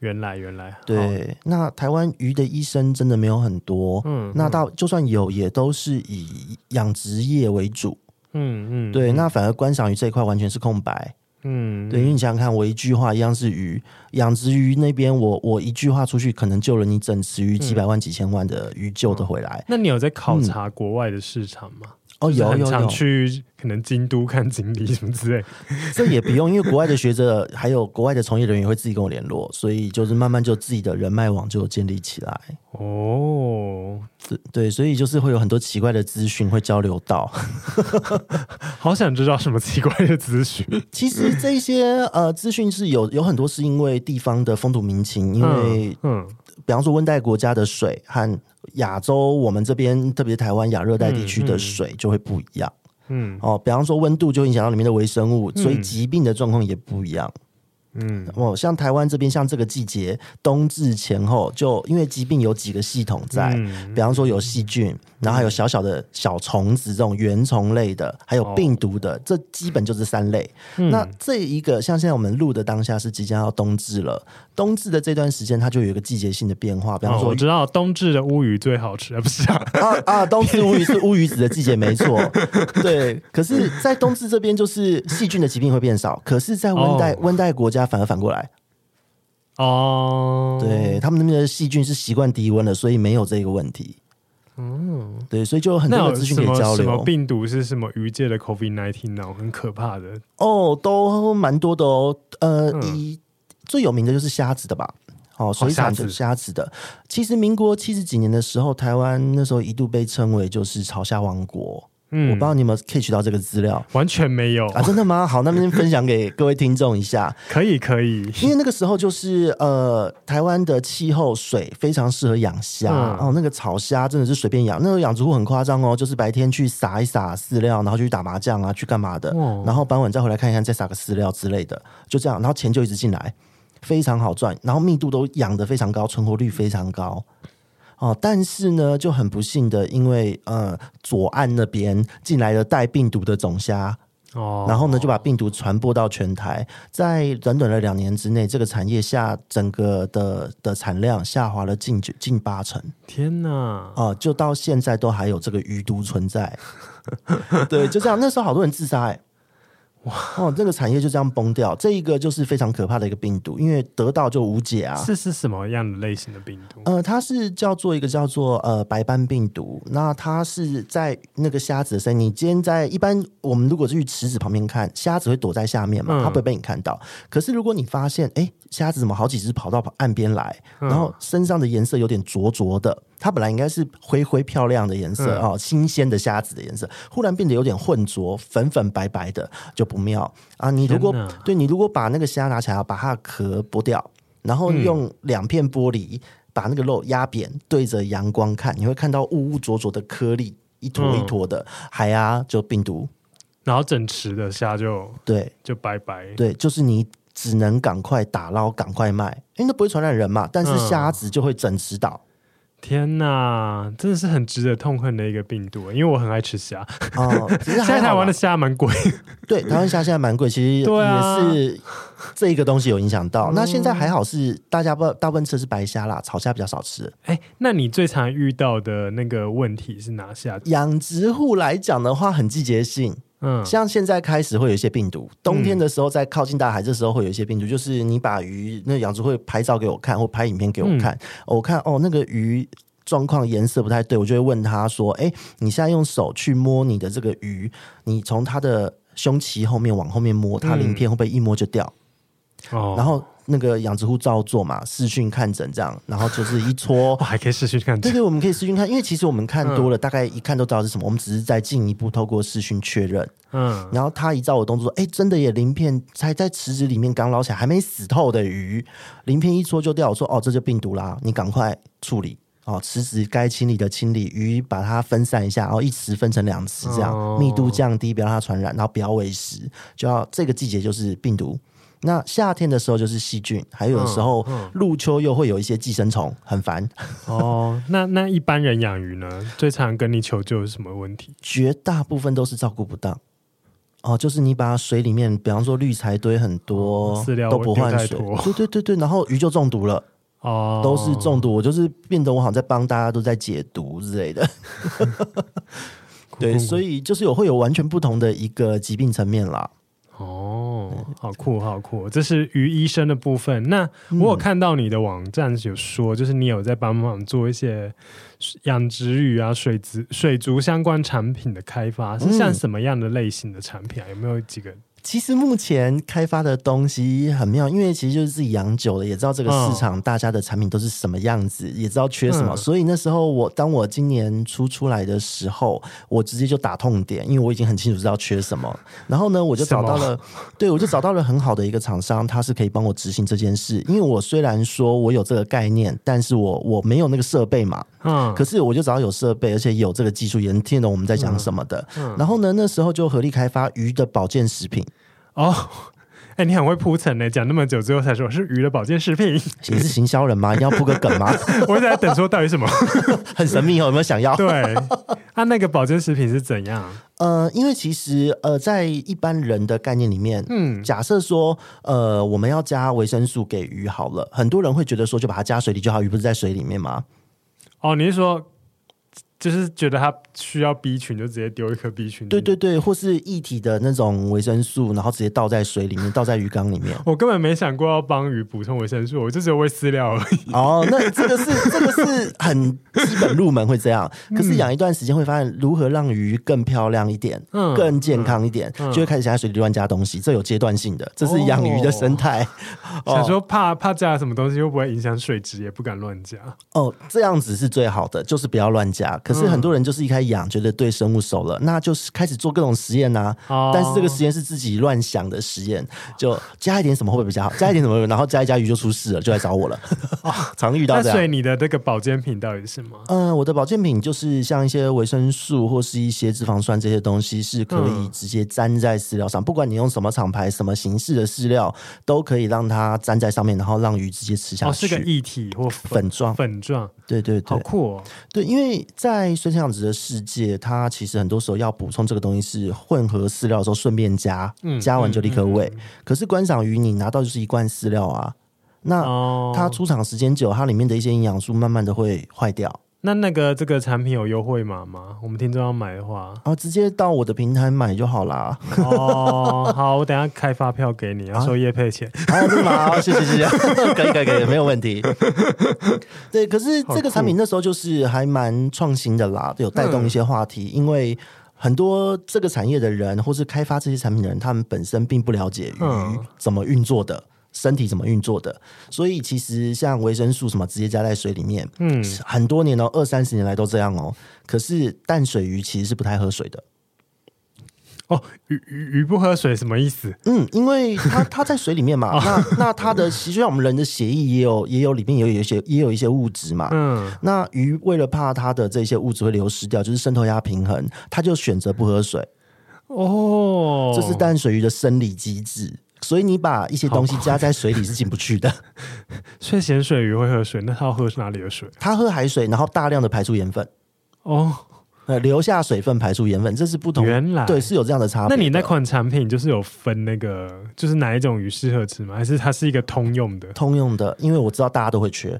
原来原来，对。那台湾鱼的医生真的没有很多，嗯，那到就算有，也都是以养殖业为主，嗯嗯，对。那反而观赏鱼这一块完全是空白。嗯，对，因为你想想看，我一句话一样是鱼，养殖鱼那边，我我一句话出去，可能救了你整池鱼几百万、几千万的鱼救得回来。那你有在考察国外的市场吗？嗯哦，有有有，去可能京都看锦鲤什么之类，这也不用，因为国外的学者还有国外的从业人员会自己跟我联络，所以就是慢慢就自己的人脉网就建立起来。哦，对对，所以就是会有很多奇怪的资讯会交流到，好想知道什么奇怪的资讯。其实这些呃资讯是有有很多是因为地方的风土民情，因为嗯。嗯比方说，温带国家的水和亚洲我们这边，特别是台湾亚热带地区的水就会不一样。嗯，哦，比方说温度就影响到里面的微生物，所以疾病的状况也不一样。嗯，哦，像台湾这边，像这个季节冬至前后，就因为疾病有几个系统在，嗯、比方说有细菌，然后还有小小的小虫子这种原虫类的，还有病毒的，哦、这基本就是三类。嗯、那这一个像现在我们录的当下是即将要冬至了，冬至的这段时间它就有一个季节性的变化，比方说、哦、我知道冬至的乌鱼最好吃，不是啊？啊啊，冬至乌鱼是乌鱼子的季节，没错。对，可是，在冬至这边就是细菌的疾病会变少，可是，在温带温带国家。反而反过来，哦，对，他们那边的细菌是习惯低温的，所以没有这个问题。嗯，对，所以就有很多的资讯可以交流。什么病毒是什么鱼界的 COVID nineteen 呢？很可怕的哦，都蛮多的哦。呃，以、嗯、最有名的就是虾子的吧？哦，水产的虾子的。其实民国七十几年的时候，台湾那时候一度被称为就是潮虾王国。嗯，我不知道你有没有 catch 到这个资料，完全没有啊！真的吗？好，那边分享给各位听众一下。可以，可以，因为那个时候就是呃，台湾的气候水非常适合养虾、嗯、哦。那个草虾真的是随便养，那个养殖户很夸张哦，就是白天去撒一撒饲料，然后去打麻将啊，去干嘛的，哦、然后傍晚再回来看一看，再撒个饲料之类的，就这样，然后钱就一直进来，非常好赚，然后密度都养的非常高，存活率非常高。哦，但是呢，就很不幸的，因为呃，左岸那边进来了带病毒的种虾，哦，然后呢，就把病毒传播到全台，在短短的两年之内，这个产业下整个的的产量下滑了近近八成。天哪！哦、呃，就到现在都还有这个余毒存在。对，就这样，那时候好多人自杀、欸，哦，这个产业就这样崩掉。这一个就是非常可怕的一个病毒，因为得到就无解啊。是是什么样的类型的病毒？呃，它是叫做一个叫做呃白斑病毒。那它是在那个虾子的身体，你今天在一般我们如果是去池子旁边看，虾子会躲在下面嘛，它不会被你看到。嗯、可是如果你发现，哎，虾子怎么好几只跑到岸边来，然后身上的颜色有点灼灼的。它本来应该是灰灰漂亮的颜色啊、嗯。哦，新鲜的虾子的颜色，忽然变得有点混浊，粉粉白白的就不妙。啊！你如果对你如果把那个虾拿起来，把它的壳剥掉，然后用两片玻璃把那个肉压扁，对着阳光看，你会看到污污浊浊的颗粒，一坨一坨的，海啊、嗯，就病毒，然后整池的虾就对，就拜拜，对，就是你只能赶快打捞，赶快卖，因为那不会传染人嘛，但是虾子就会整池倒。天呐，真的是很值得痛恨的一个病毒，因为我很爱吃虾。哦，其实现在台湾的虾蛮贵。对，台湾虾现在蛮贵，其实也是这一个东西有影响到。啊、那现在还好是大家不大部分吃的是白虾啦，草虾比较少吃。哎，那你最常遇到的那个问题是哪虾？养殖户来讲的话，很季节性。嗯，像现在开始会有一些病毒，冬天的时候在靠近大海，这时候会有一些病毒，嗯、就是你把鱼那养殖会拍照给我看，或拍影片给我看，嗯、我看哦那个鱼状况颜色不太对，我就会问他说，哎，你现在用手去摸你的这个鱼，你从它的胸鳍后面往后面摸，它鳞片会不会一摸就掉？哦、嗯，然后。那个养殖户照做嘛，视讯看诊这样，然后就是一搓，还可以视讯看诊。对对，我们可以视讯看，因为其实我们看多了，嗯、大概一看都知道是什么。我们只是在进一步透过视讯确认。嗯，然后他一照我动作说，哎，真的耶，鳞片才在池子里面刚捞起来，还没死透的鱼，鳞片一搓就掉。我说，哦，这就病毒啦，你赶快处理哦，池子该清理的清理，鱼把它分散一下，然后一池分成两池，这样、哦、密度降低，不要让它传染，然后不要喂食，就要这个季节就是病毒。那夏天的时候就是细菌，还有的时候入秋又会有一些寄生虫，很烦。哦，那 那一般人养鱼呢，最常跟你求救是什么问题？绝大部分都是照顾不当。哦，就是你把水里面，比方说滤材堆很多，饲料都不换水，对对对对，然后鱼就中毒了。哦，都是中毒，我就是变得我好像在帮大家都在解毒之类的。对，所以就是有会有完全不同的一个疾病层面啦。哦，好酷，好酷！这是于医生的部分。那我有看到你的网站有说，就是你有在帮忙做一些养殖鱼啊、水族、水族相关产品的开发，是像什么样的类型的产品啊？有没有几个？其实目前开发的东西很妙，因为其实就是自己养久了，也知道这个市场大家的产品都是什么样子，也知道缺什么。所以那时候我当我今年初出来的时候，我直接就打痛点，因为我已经很清楚知道缺什么。然后呢，我就找到了，对，我就找到了很好的一个厂商，他是可以帮我执行这件事。因为我虽然说我有这个概念，但是我我没有那个设备嘛。嗯。可是我就找到有设备，而且有这个技术，也能听懂我们在讲什么的。嗯。然后呢，那时候就合力开发鱼的保健食品。哦，哎，你很会铺陈呢，讲那么久，最后才说是鱼的保健食品。你是行销人吗？你要铺个梗吗？我一直在等，说到底什么？很神秘哦，有没有想要？对，它、啊、那个保健食品是怎样？呃，因为其实呃，在一般人的概念里面，嗯，假设说呃，我们要加维生素给鱼好了，很多人会觉得说，就把它加水里就好，鱼不是在水里面吗？哦，你是说？就是觉得它需要 B 群，就直接丢一颗 B 群。对对对，或是液体的那种维生素，然后直接倒在水里面，倒在鱼缸里面。我根本没想过要帮鱼补充维生素，我就只有喂饲料而已。哦，那这个是 这个是很基本入门会这样，可是养一段时间会发现如何让鱼更漂亮一点，嗯，更健康一点，嗯嗯、就会开始想在水里乱加东西。这有阶段性的，这是养鱼的生态。哦、想说怕怕加什么东西会不会影响水质，也不敢乱加。哦，这样子是最好的，就是不要乱加。可是很多人就是一开始养，觉得对生物熟了，那就是开始做各种实验呐、啊。哦、但是这个实验是自己乱想的实验，就加一点什么会不会比较好？加一点什么，然后加一加鱼就出事了，就来找我了。哦、常遇到这样。所以你的这个保健品到底是什么？嗯、呃，我的保健品就是像一些维生素或是一些脂肪酸这些东西，是可以直接粘在饲料上。嗯、不管你用什么厂牌、什么形式的饲料，都可以让它粘在上面，然后让鱼直接吃下去。哦，是个液体或粉状？粉状。对对对，好酷哦。对，因为在水产养殖的世界，它其实很多时候要补充这个东西是混合饲料的时候顺便加，嗯、加完就立刻喂。嗯嗯、可是观赏鱼，你拿到就是一罐饲料啊，那它出厂时间久，它里面的一些营养素慢慢的会坏掉。那那个这个产品有优惠码吗？我们听众要买的话，哦，直接到我的平台买就好啦。哦，好，我等下开发票给你，要收业配钱。好，这么好，谢谢谢谢，可以可以可以，没有问题。对，可是这个产品那时候就是还蛮创新的啦，有带动一些话题，嗯、因为很多这个产业的人或是开发这些产品的人，他们本身并不了解鱼怎么运作的。身体怎么运作的？所以其实像维生素什么，直接加在水里面，嗯，很多年哦，二三十年来都这样哦。可是淡水鱼其实是不太喝水的。哦，鱼鱼鱼不喝水什么意思？嗯，因为它 它在水里面嘛，那那它的其实就像我们人的血液也有也有里面也有一些也有一些物质嘛，嗯，那鱼为了怕它的这些物质会流失掉，就是渗透压平衡，它就选择不喝水。哦，这是淡水鱼的生理机制。所以你把一些东西加在水里是进不去的。所以咸水鱼会喝水，那它要喝哪里的水？它喝海水，然后大量的排出盐分。哦，呃留下水分，排出盐分，这是不同。原来对，是有这样的差别。那你那款产品就是有分那个，就是哪一种鱼适合吃吗？还是它是一个通用的？通用的，因为我知道大家都会缺。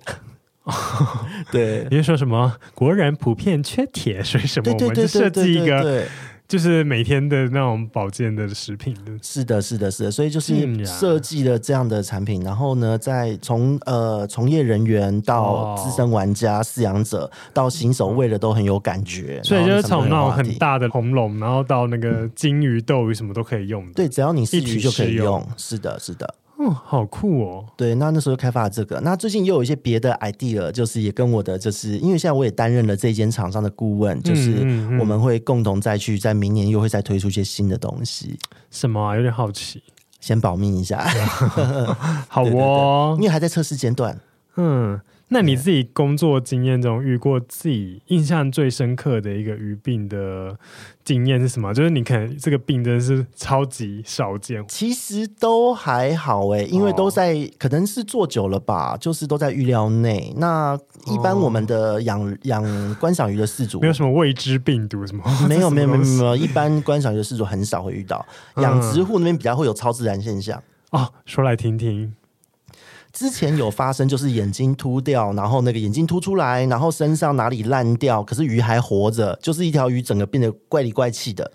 对，你说什么？国人普遍缺铁，所以什么？我们就设计一个。就是每天的那种保健的食品的，是的，是的，是的，所以就是设计了这样的产品，然后呢，再从呃从业人员到资深玩家、饲养者到新手，喂的都很有感觉。所以就是从那种很大的红龙，然后到那个金鱼、斗鱼，什么都可以用。对，只要你是鱼就可以用。是的，是的。哦，好酷哦！对，那那时候开发了这个，那最近又有一些别的 idea，就是也跟我的，就是因为现在我也担任了这间厂商的顾问，就是我们会共同再去在明年又会再推出一些新的东西。什么啊？有点好奇，先保密一下。好哦，因为还在测试阶段。嗯。那你自己工作经验中遇过自己印象最深刻的一个鱼病的经验是什么？就是你可能这个病真的是超级少见。其实都还好哎，因为都在、哦、可能是做久了吧，就是都在预料内。那一般我们的养养、哦、观赏鱼的饲主，没有什么未知病毒什么？没有没有没有没有，一般观赏鱼的饲主很少会遇到。养殖户那边比较会有超自然现象哦，说来听听。之前有发生，就是眼睛凸掉，然后那个眼睛凸出来，然后身上哪里烂掉，可是鱼还活着，就是一条鱼整个变得怪里怪气的。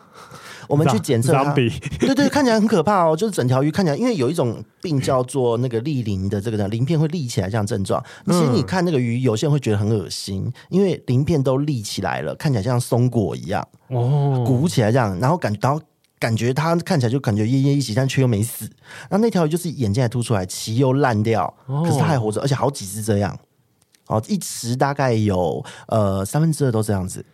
我们去检测它，对对，看起来很可怕哦，就是整条鱼看起来，因为有一种病叫做那个立鳞的这个鳞片会立起来这样症状。其实你看那个鱼，有些人会觉得很恶心，因为鳞片都立起来了，看起来像松果一样哦，鼓起来这样，然后感觉到。感觉它看起来就感觉奄奄一息，但却又没死。那那条鱼就是眼睛还凸出来，鳍又烂掉，可是它还活着，而且好几只这样。哦，一池大概有呃三分之二都这样子。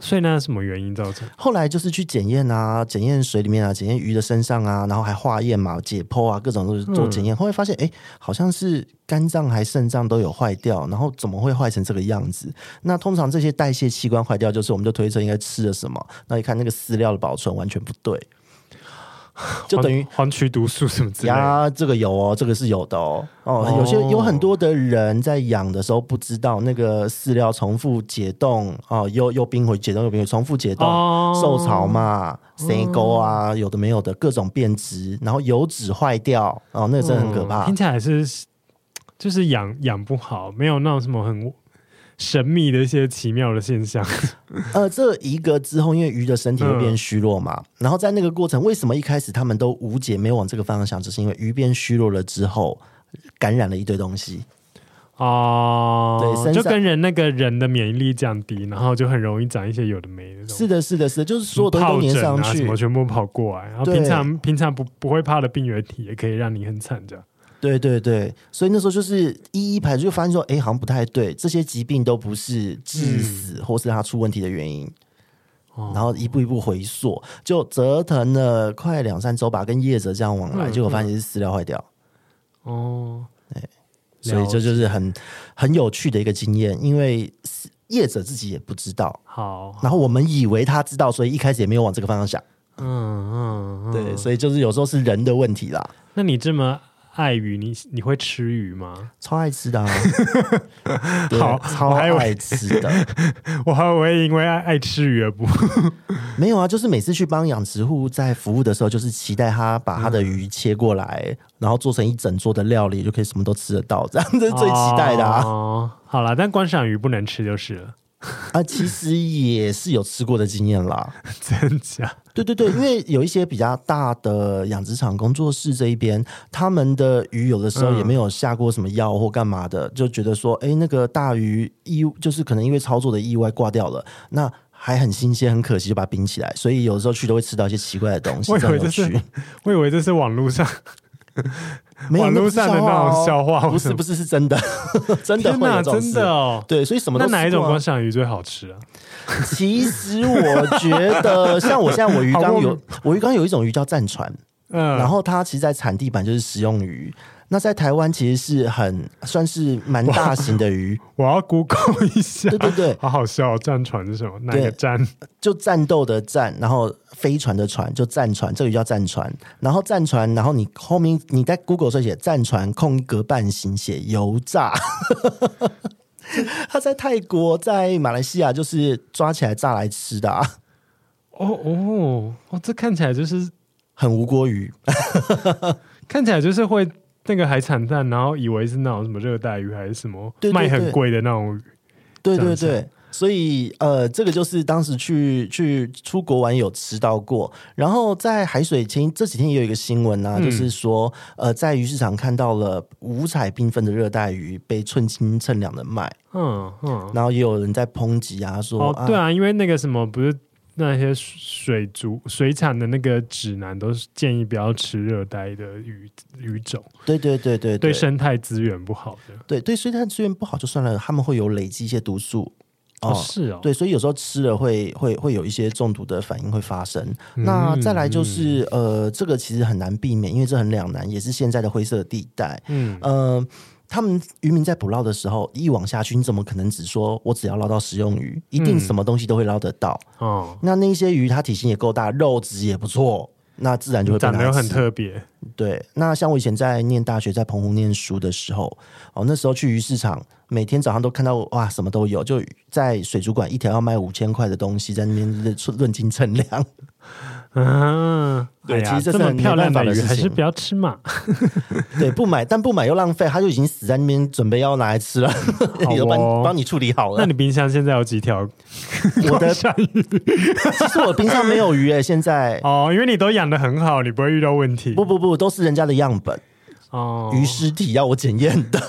所以那是什么原因造成？后来就是去检验啊，检验水里面啊，检验鱼的身上啊，然后还化验嘛，解剖啊，各种都是做检验。嗯、后来发现，哎、欸，好像是肝脏还肾脏都有坏掉，然后怎么会坏成这个样子？那通常这些代谢器官坏掉，就是我们就推测应该吃了什么。那一看那个饲料的保存完全不对。就等于黄曲毒素什么之类的呀，这个有哦，这个是有的哦。哦，有些有很多的人在养的时候不知道那个饲料重复解冻哦，又又冰回解冻又冰回，重复解冻，受潮嘛，生沟啊，有的没有的各种变质，然后油脂坏掉哦，那个真的很可怕。听起来是就是养养不好，没有那种什么很。神秘的一些奇妙的现象，呃，这一个之后，因为鱼的身体会变虚弱嘛，嗯、然后在那个过程，为什么一开始他们都无解，没有往这个方向想，只是因为鱼变虚弱了之后，感染了一堆东西。哦，对，就跟人那个人的免疫力降低，然后就很容易长一些有的没的。是的，是的，是的，就是所有东西都粘上去，什么全部跑过来，然后平常平常不不会怕的病原体也可以让你很惨这样。对对对，所以那时候就是一一排除，就发现说，哎，好像不太对，这些疾病都不是致死、嗯、或是他出问题的原因。哦、然后一步一步回溯，就折腾了快两三周吧，跟业者这样往来，嗯、结果发现是饲料坏掉。哦，对，所以这就是很很有趣的一个经验，因为业者自己也不知道。好，然后我们以为他知道，所以一开始也没有往这个方向想。嗯嗯，嗯嗯对，所以就是有时候是人的问题啦。那你这么。爱鱼，你你会吃鱼吗？超爱吃的啊！好，超爱吃的。我还以为因为爱爱吃鱼而不 没有啊，就是每次去帮养殖户在服务的时候，就是期待他把他的鱼切过来，嗯、然后做成一整桌的料理，就可以什么都吃得到，这样这是最期待的啊。哦、好了，但观赏鱼不能吃就是了。啊，其实也是有吃过的经验啦，真假？对对对，因为有一些比较大的养殖场工作室这一边，他们的鱼有的时候也没有下过什么药或干嘛的，嗯、就觉得说，哎，那个大鱼意就是可能因为操作的意外挂掉了，那还很新鲜，很可惜，就把它冰起来，所以有的时候去都会吃到一些奇怪的东西。我以为这是，我以为这是网络上。网络上的那种笑话，不是不是是真的，真的会有这种事，真的哦。对，所以什么都、啊、那哪一种观赏鱼最好吃啊？其实我觉得，像我现在我鱼缸有，我鱼缸有一种鱼叫战船，嗯，然后它其实，在产地版就是食用鱼。那在台湾其实是很算是蛮大型的鱼，我要 Google 一下。对对对，好好笑哦！战船是什么？哪个战？就战斗的战，然后飞船的船，就战船。这个鱼叫战船。然后战船，然后你后面你在 Google 上写战船空格半形写油炸。他在泰国、在马来西亚就是抓起来炸来吃的啊。哦哦哦，这看起来就是很无锅鱼，看起来就是会。那个海产蛋，然后以为是那种什么热带鱼还是什么卖很贵的那种鱼，对对对，所以呃，这个就是当时去去出国玩有吃到过，然后在海水清这几天也有一个新闻啊，嗯、就是说呃，在鱼市场看到了五彩缤纷的热带鱼被寸斤称两的卖，嗯嗯，然后也有人在抨击啊说，哦，对啊，因为那个什么不是。那些水族水产的那个指南都是建议不要吃热带的鱼鱼种，对对对对，对。生态资源不好的，对对生态资源不好就算了，他们会有累积一些毒素。哦，是哦，对，所以有时候吃了会会会有一些中毒的反应会发生。嗯、那再来就是呃，这个其实很难避免，因为这很两难，也是现在的灰色地带，嗯。呃。他们渔民在捕捞的时候，一网下去，你怎么可能只说我只要捞到食用鱼？一定什么东西都会捞得到。那那些鱼它体型也够大，肉质也不错，那自然就会长得很特别。对，那像我以前在念大学，在澎湖念书的时候，哦，那时候去鱼市场，每天早上都看到哇，什么都有，就在水族馆一条要卖五千块的东西，在那边论斤称量。嗯，对，其实这是很漂亮的鱼，还是不要吃嘛。对，不买，但不买又浪费，它就已经死在那边，准备要拿来吃了。好哦，帮帮你处理好了。那你冰箱现在有几条？我的其实我冰箱没有鱼诶，现在哦，因为你都养的很好，你不会遇到问题。不不不，都是人家的样本哦，鱼尸体要我检验的。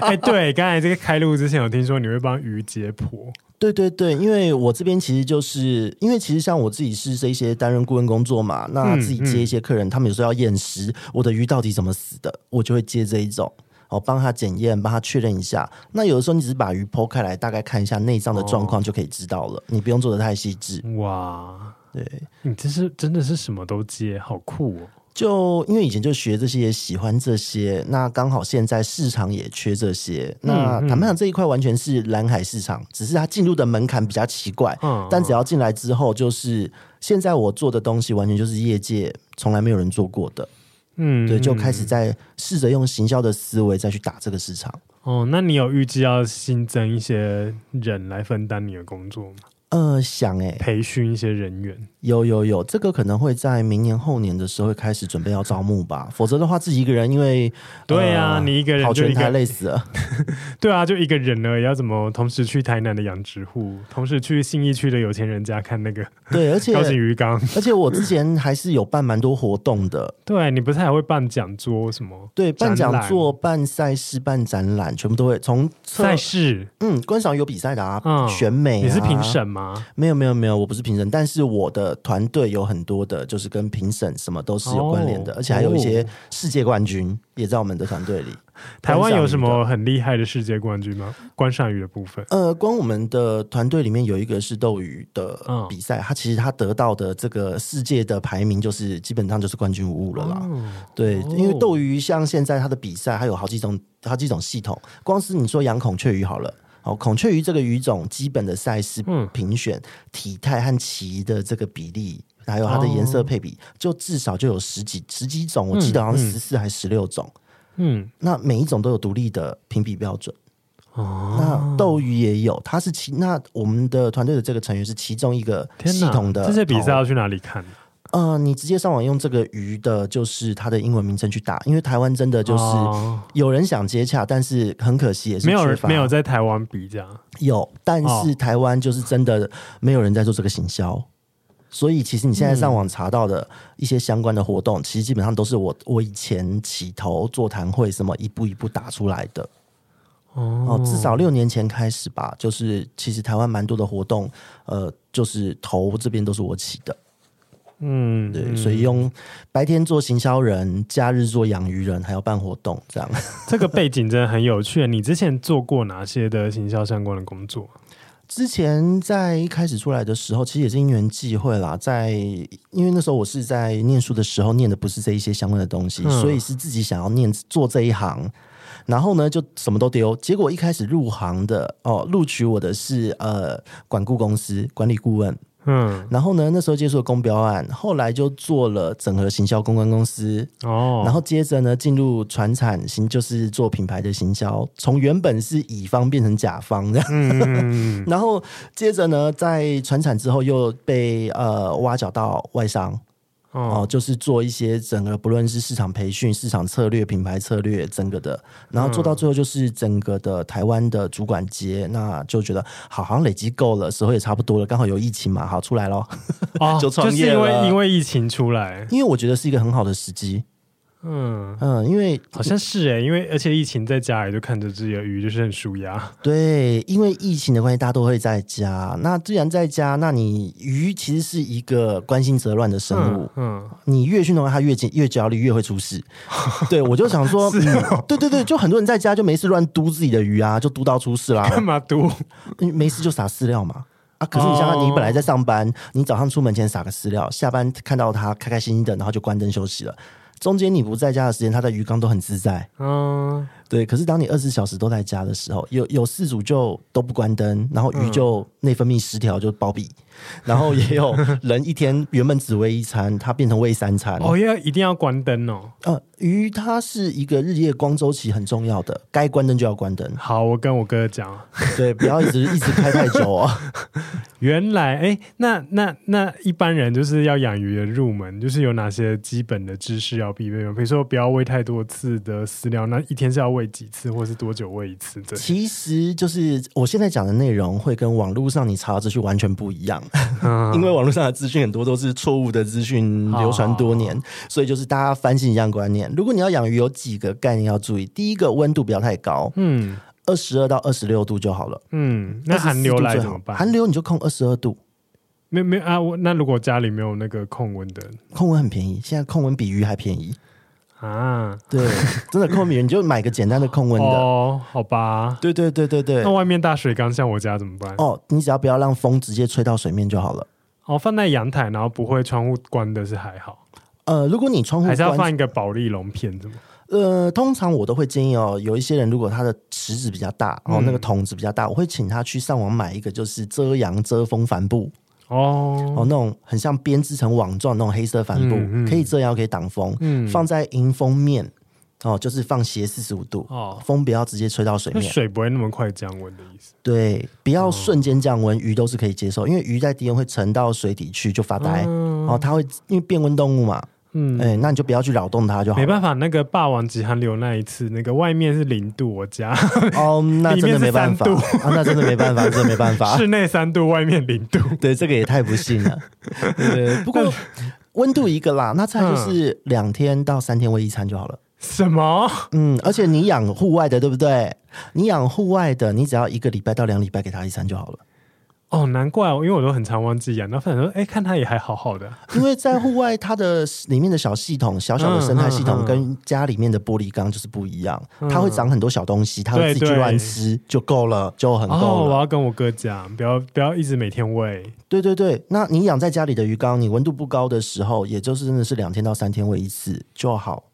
哎，对，刚才这个开录之前，有听说你会帮鱼解剖。对对对，因为我这边其实就是因为其实像我自己是这些担任顾问工作嘛，那自己接一些客人，嗯嗯、他们有时候要验尸，我的鱼到底怎么死的，我就会接这一种，哦，帮他检验，帮他确认一下。那有的时候你只是把鱼剖开来，大概看一下内脏的状况就可以知道了，哦、你不用做的太细致。哇，对，你这是真的是什么都接，好酷哦。就因为以前就学这些，喜欢这些，那刚好现在市场也缺这些。嗯、那坦白讲，这一块完全是蓝海市场，只是它进入的门槛比较奇怪。嗯、但只要进来之后，就是现在我做的东西，完全就是业界从来没有人做过的。嗯，对，就开始在试着用行销的思维再去打这个市场。哦，那你有预计要新增一些人来分担你的工作吗？呃，想哎，培训一些人员，有有有，这个可能会在明年后年的时候会开始准备要招募吧。否则的话，自己一个人，因为对呀、啊，呃、你一个人就一个跑全台累死了。对啊，就一个人呢，要怎么同时去台南的养殖户，同时去信义区的有钱人家看那个？对，而且 高级鱼缸，而且我之前还是有办蛮多活动的。对，你不是还会办讲座什么？对，办讲座、办赛事、办展览，全部都会从赛事。嗯，观赏有比赛的啊，嗯、选美、啊，你是评审吗？没有没有没有，我不是评审，但是我的团队有很多的，就是跟评审什么都是有关联的，哦、而且还有一些世界冠军也在我们的团队里。台湾有什么很厉害的世界冠军吗？观赏鱼的部分？呃，光我们的团队里面有一个是斗鱼的比赛，他、哦、其实他得到的这个世界的排名就是基本上就是冠军无误了啦。哦、对，因为斗鱼像现在它的比赛它有好几种好几种系统，光是你说养孔雀鱼好了。哦，孔雀鱼这个鱼种基本的赛事评选、嗯、体态和鳍的这个比例，还有它的颜色配比，哦、就至少就有十几十几种，我记得好像十四还十六种。嗯，那每一种都有独立的评比标准。哦，那斗鱼也有，它是其那我们的团队的这个成员是其中一个系统的。这些比赛要去哪里看？呃，你直接上网用这个鱼的，就是它的英文名称去打，因为台湾真的就是有人想接洽，但是很可惜也是没有人没有在台湾比这样。有，但是台湾就是真的没有人在做这个行销，所以其实你现在上网查到的一些相关的活动，其实基本上都是我我以前起头座谈会什么一步一步打出来的。哦，至少六年前开始吧，就是其实台湾蛮多的活动，呃，就是头这边都是我起的。嗯，对，所以用白天做行销人，假日做养鱼人，还要办活动，这样。这个背景真的很有趣。你之前做过哪些的行销相关的工作？之前在一开始出来的时候，其实也是因缘际会啦。在因为那时候我是在念书的时候念的不是这一些相关的东西，嗯、所以是自己想要念做这一行，然后呢就什么都丢。结果一开始入行的哦，录取我的是呃管顾公司管理顾问。嗯，然后呢，那时候接触了公标案，后来就做了整合行销公关公司。哦，然后接着呢进入传产行，就是做品牌的行销，从原本是乙方变成甲方这样，嗯、然后接着呢在传产之后又被呃挖角到外商。哦，就是做一些整个不论是市场培训、市场策略、品牌策略，整个的，然后做到最后就是整个的台湾的主管阶，嗯、那就觉得好，好像累积够了，时候也差不多了，刚好有疫情嘛，好出来咯，哦、就创业了。就是因为因为疫情出来，因为我觉得是一个很好的时机。嗯嗯，因为好像是哎、欸，因为而且疫情在家里就看着自己的鱼，就是很舒压。对，因为疫情的关系，大家都会在家。那既然在家，那你鱼其实是一个关心则乱的生物。嗯，嗯你越去弄它，越紧越焦虑，越会出事。对，我就想说，对对对，就很多人在家就没事乱嘟自己的鱼啊，就嘟到出事啦。干嘛嘟？没事就撒饲料嘛。啊，可是你想想，你本来在上班，你早上出门前撒个饲料，下班看到它开开心心的，然后就关灯休息了。中间你不在家的时间，他在鱼缸都很自在。嗯，对。可是当你二十四小时都在家的时候，有有饲主就都不关灯，然后鱼就内分泌失调就暴毙。然后也有人一天原本只喂一餐，它变成喂三餐。哦，要一定要关灯哦。呃，鱼它是一个日夜光周期很重要的，该关灯就要关灯。好，我跟我哥讲，对，不要一直一直开太久啊、哦。原来，哎，那那那一般人就是要养鱼的入门，就是有哪些基本的知识要必备吗？比如说不要喂太多次的饲料，那一天是要喂几次，或是多久喂一次？对，其实就是我现在讲的内容会跟网络上你查的资讯完全不一样。因为网络上的资讯很多都是错误的资讯，流传多年，所以就是大家翻新一样观念。如果你要养鱼，有几个概念要注意。第一个，温度不要太高，嗯，二十二到二十六度就好了。嗯，那寒流来怎么办？寒流你就控二十二度。没没啊，我那如果家里没有那个控温的，控温很便宜，现在控温比鱼还便宜。啊，对，真的控温，你就买个简单的控温的哦，好吧？对对对对对。那外面大水缸像我家怎么办？哦，你只要不要让风直接吹到水面就好了。哦，放在阳台，然后不会窗户关的是还好。呃，如果你窗户还是要放一个保丽龙片，怎么？呃，通常我都会建议哦，有一些人如果他的池子比较大，然哦，那个桶子比较大，嗯、我会请他去上网买一个就是遮阳遮风帆布。哦。哦，那种很像编织成网状那种黑色帆布，嗯嗯、可以遮阳可以挡风，嗯、放在迎风面哦，就是放斜四十五度哦，风不要直接吹到水面，水不会那么快降温的意思。对，不要瞬间降温，鱼都是可以接受，因为鱼在低温会沉到水底去就发呆，嗯、哦，它会因为变温动物嘛。嗯，哎、欸，那你就不要去扰动它就好。没办法，那个霸王级寒流那一次，那个外面是零度，我家哦，那真的没办法啊，那真的没办法，真的没办法。室内三度，外面零度，对，这个也太不幸了。对，不过温度一个啦，那再就是两天到三天喂一餐就好了。什么？嗯，而且你养户外的，对不对？你养户外的，你只要一个礼拜到两礼拜给他一餐就好了。哦，难怪哦，因为我都很常忘记养。那反正说，哎，看它也还好好的。因为在户外，它的里面的小系统、小小的生态系统，跟家里面的玻璃缸就是不一样。嗯、它会长很多小东西，它会自己去乱吃就够了，就很够了。哦，我要跟我哥讲，不要不要一直每天喂。对对对，那你养在家里的鱼缸，你温度不高的时候，也就是真的是两天到三天喂一次就好。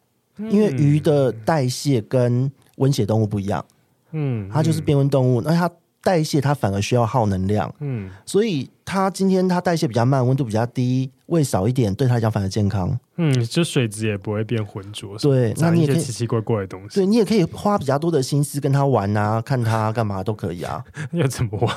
因为鱼的代谢跟温血动物不一样，嗯，它就是变温动物，那它。代谢它反而需要耗能量，嗯，所以它今天它代谢比较慢，温度比较低，喂少一点，对它来讲反而健康。嗯，就水质也不会变浑浊。对，那你也可以奇奇怪怪的东西。对，你也可以花比较多的心思跟它玩啊，看它干嘛都可以啊。要怎么玩？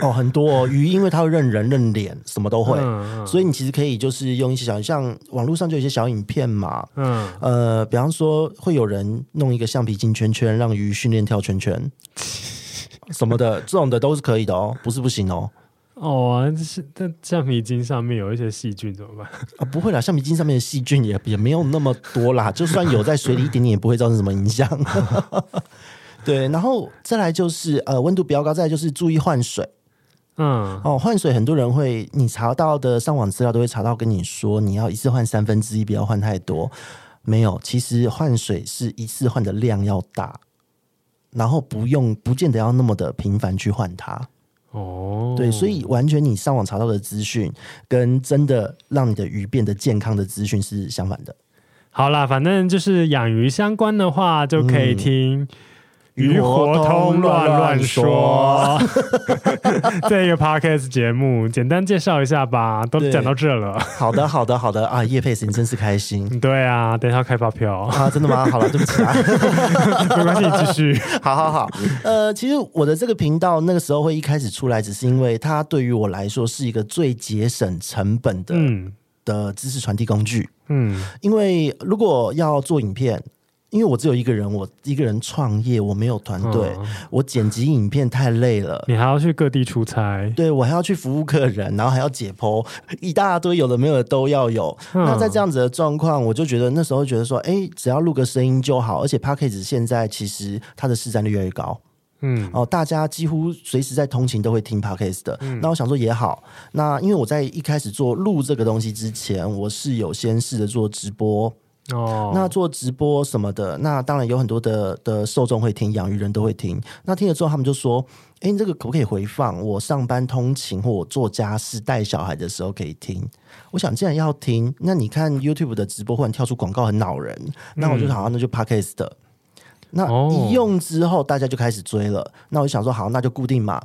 哦，很多哦，鱼，因为它会认人认脸，什么都会，嗯嗯、所以你其实可以就是用一些小，像网络上就有一些小影片嘛，嗯，呃，比方说会有人弄一个橡皮筋圈圈，让鱼训练跳圈圈，什么的，这种的都是可以的哦，不是不行哦。哦，啊，这是但橡皮筋上面有一些细菌怎么办？啊，不会啦，橡皮筋上面的细菌也也没有那么多啦，就算有在水里一点点，也不会造成什么影响。对，然后再来就是呃，温度比较高，再来就是注意换水。嗯，哦，换水很多人会，你查到的上网资料都会查到，跟你说你要一次换三分之一，不要换太多。没有，其实换水是一次换的量要大，然后不用，不见得要那么的频繁去换它。哦，对，所以完全你上网查到的资讯，跟真的让你的鱼变得健康的资讯是相反的。好啦，反正就是养鱼相关的话，就可以听。嗯鱼活通乱乱说，这一个 podcast 节目简单介绍一下吧，都讲到这了。好的，好的，好的啊！叶佩斯你真是开心。对啊，等一下开发票啊！真的吗？好了，对不起啊，没关系，你继续。好好好，呃，其实我的这个频道那个时候会一开始出来，只是因为它对于我来说是一个最节省成本的、嗯、的知识传递工具。嗯，因为如果要做影片。因为我只有一个人，我一个人创业，我没有团队，嗯、我剪辑影片太累了。你还要去各地出差，对，我还要去服务客人，然后还要解剖，一大堆有的没有的都要有。嗯、那在这样子的状况，我就觉得那时候觉得说，哎，只要录个声音就好。而且 Podcast 现在其实它的市占率越来越高，嗯，哦，大家几乎随时在通勤都会听 Podcast 的。嗯、那我想说也好，那因为我在一开始做录这个东西之前，我是有先试着做直播。哦，那做直播什么的，那当然有很多的的受众会听，养鱼人都会听。那听了之后，他们就说：“哎、欸，这个可不可以回放？我上班通勤或我做家事带小孩的时候可以听。”我想，既然要听，那你看 YouTube 的直播忽然跳出广告很恼人，那我就好，那就 Podcast 的。那一用之后，大家就开始追了。那我就想说，好，那就固定嘛，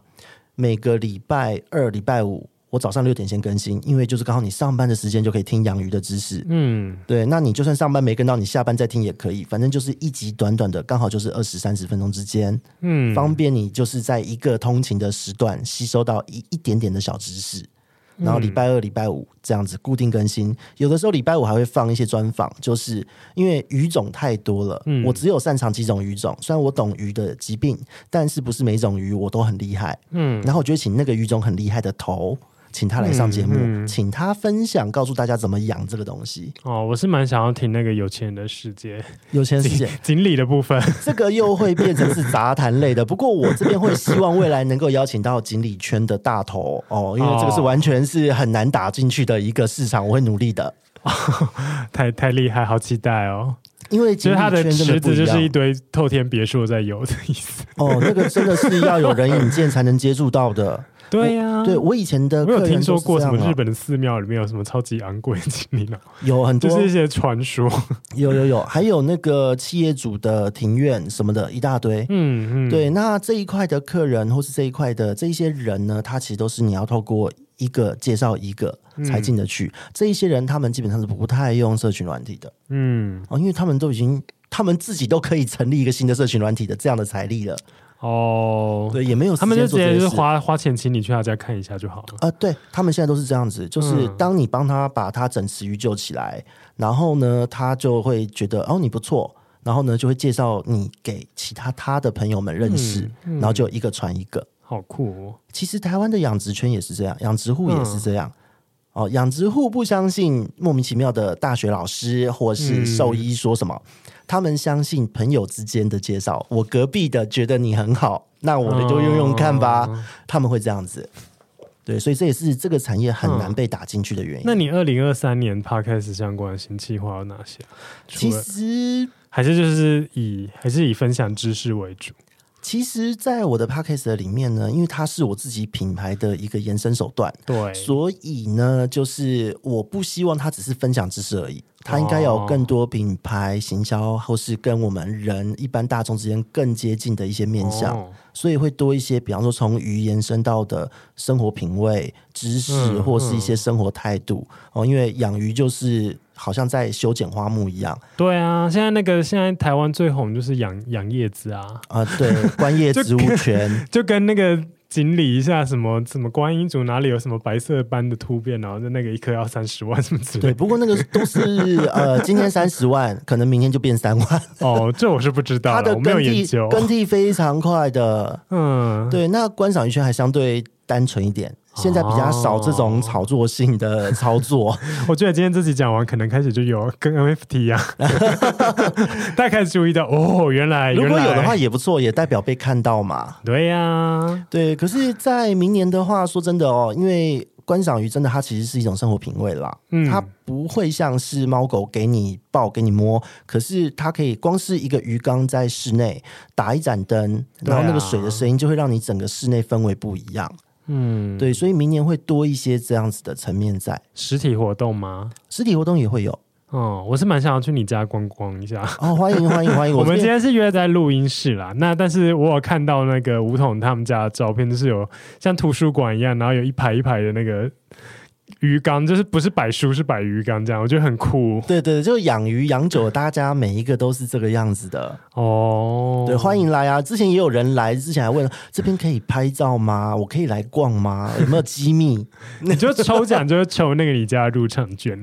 每个礼拜二、礼拜五。我早上六点先更新，因为就是刚好你上班的时间就可以听养鱼的知识。嗯，对，那你就算上班没跟到，你下班再听也可以，反正就是一集短短的，刚好就是二十三十分钟之间，嗯，方便你就是在一个通勤的时段吸收到一一点点的小知识。然后礼拜二、礼拜五这样子固定更新，有的时候礼拜五还会放一些专访，就是因为鱼种太多了，嗯，我只有擅长几种鱼种。虽然我懂鱼的疾病，但是不是每种鱼我都很厉害，嗯。然后我就请那个鱼种很厉害的头。请他来上节目，嗯嗯、请他分享，告诉大家怎么养这个东西。哦，我是蛮想要听那个有钱人的世界，有钱世界 锦鲤的部分，这个又会变成是杂谈类的。不过我这边会希望未来能够邀请到锦鲤圈的大头哦，因为这个是完全是很难打进去的一个市场，我会努力的。哦、太太厉害，好期待哦！因为其实他的池子就是一堆透天别墅在游的意思。哦，那个真的是要有人引荐才能接触到的。对呀、啊，对我以前的我有听说过什么日本的寺庙里面有什么超级昂贵的锦鲤呢？有很多，就是一些传说。有有有，还有那个企业主的庭院什么的，一大堆。嗯嗯，对，那这一块的客人或是这一块的这一些人呢，他其实都是你要透过一个介绍一个才进得去。嗯、这一些人他们基本上是不太用社群软体的。嗯，哦，因为他们都已经，他们自己都可以成立一个新的社群软体的这样的财力了。哦，对，也没有，他们就直接就是花花钱请你去他家看一下就好了。啊、呃，对，他们现在都是这样子，就是当你帮他把他整池鱼救起来，嗯、然后呢，他就会觉得哦你不错，然后呢就会介绍你给其他他的朋友们认识，嗯嗯、然后就一个传一个，好酷哦。其实台湾的养殖圈也是这样，养殖户也是这样。嗯、哦，养殖户不相信莫名其妙的大学老师或是兽医说什么。嗯他们相信朋友之间的介绍，我隔壁的觉得你很好，那我们就用用看吧。哦、他们会这样子，对，所以这也是这个产业很难被打进去的原因。嗯、那你二零二三年 Podcast 相关的新计划有哪些？其实还是就是以还是以分享知识为主。其实，在我的 Podcast 里面呢，因为它是我自己品牌的一个延伸手段，对，所以呢，就是我不希望它只是分享知识而已。它应该有更多品牌行销，或是跟我们人一般大众之间更接近的一些面向，哦、所以会多一些，比方说从鱼延伸到的生活品味、知识，嗯、或是一些生活态度哦。因为养鱼就是好像在修剪花木一样。对啊，现在那个现在台湾最红就是养养叶子啊啊，对，观叶植物 权就，就跟那个。锦鲤一下什么什么观音竹哪里有什么白色斑的突变，然后就那个一颗要三十万什么之类。对，不过那个都是呃，今天三十万，可能明天就变三万。哦，这我是不知道，它的更替更替非常快的。嗯，对，那观赏鱼圈还相对单纯一点。现在比较少这种炒作性的操作。哦、我觉得今天这集讲完，可能开始就有跟 NFT 一样，大家开始注意到哦，原来如果有的话也不错，也代表被看到嘛。对呀、啊，对。可是，在明年的话，说真的哦，因为观赏鱼真的它其实是一种生活品味啦，嗯，它不会像是猫狗给你抱给你摸，可是它可以光是一个鱼缸在室内打一盏灯，然后那个水的声音就会让你整个室内氛围不一样。嗯，对，所以明年会多一些这样子的层面在实体活动吗？实体活动也会有。哦，我是蛮想要去你家逛逛一下。哦，欢迎欢迎欢迎！我们今天是约在录音室啦。那但是我有看到那个吴桐他们家的照片，就是有像图书馆一样，然后有一排一排的那个。鱼缸就是不是摆书，是摆鱼缸这样，我觉得很酷。对对，就养鱼养久了，大家每一个都是这个样子的哦。对，欢迎来啊！之前也有人来，之前还问这边可以拍照吗？我可以来逛吗？有没有机密？你就抽奖，就是抽那个你家入场券。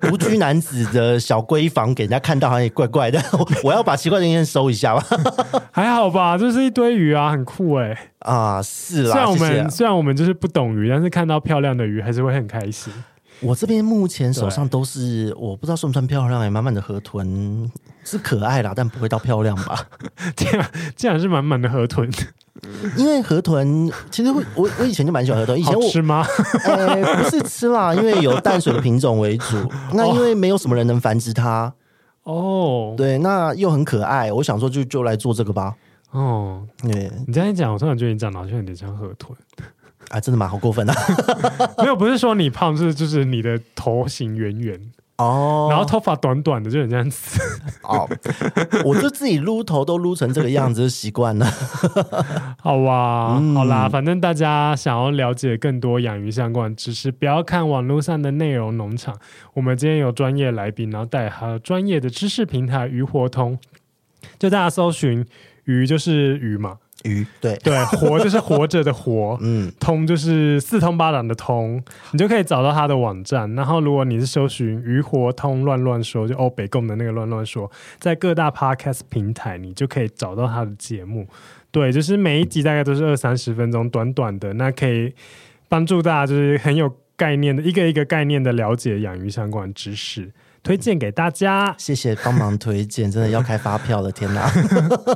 独居男子的小闺房给人家看到，好像也怪怪的。我要把奇怪的东西收一下吧。还好吧，就是一堆鱼啊，很酷哎。啊，是啦。虽然我们虽然我们就是不懂鱼，但是看到漂亮的鱼还是会很开心。我这边目前手上都是，我不知道算不算漂亮，也满满的河豚，是可爱啦，但不会到漂亮吧？这样这样是满满的河豚。因为河豚其实会，我我以前就蛮喜欢河豚。以前我吃吗？呃，不是吃啦，因为有淡水的品种为主。那因为没有什么人能繁殖它。哦，对，那又很可爱，我想说就就来做这个吧。哦，对，你这样一讲，我突然觉得你长得好像有点像河豚啊！真的吗？好过分啊！没有，不是说你胖，是就是你的头型圆圆哦，然后头发短短的，就很这样子哦。我就自己撸头都撸成这个样子，就习惯了。好哇，嗯、好啦，反正大家想要了解更多养鱼相关的知识，不要看网络上的内容农场。我们今天有专业来宾，然后带还有专业的知识平台鱼活通，就大家搜寻。鱼就是鱼嘛，鱼对对，活就是活着的活，嗯，通就是四通八达的通，你就可以找到他的网站。然后，如果你是搜寻“鱼活通乱乱说”，就欧北共的那个乱乱说，在各大 podcast 平台，你就可以找到他的节目。对，就是每一集大概都是二三十分钟，短短的，那可以帮助大家就是很有概念的，一个一个概念的了解养鱼相关知识。推荐给大家，谢谢帮忙推荐，真的要开发票了，天哪！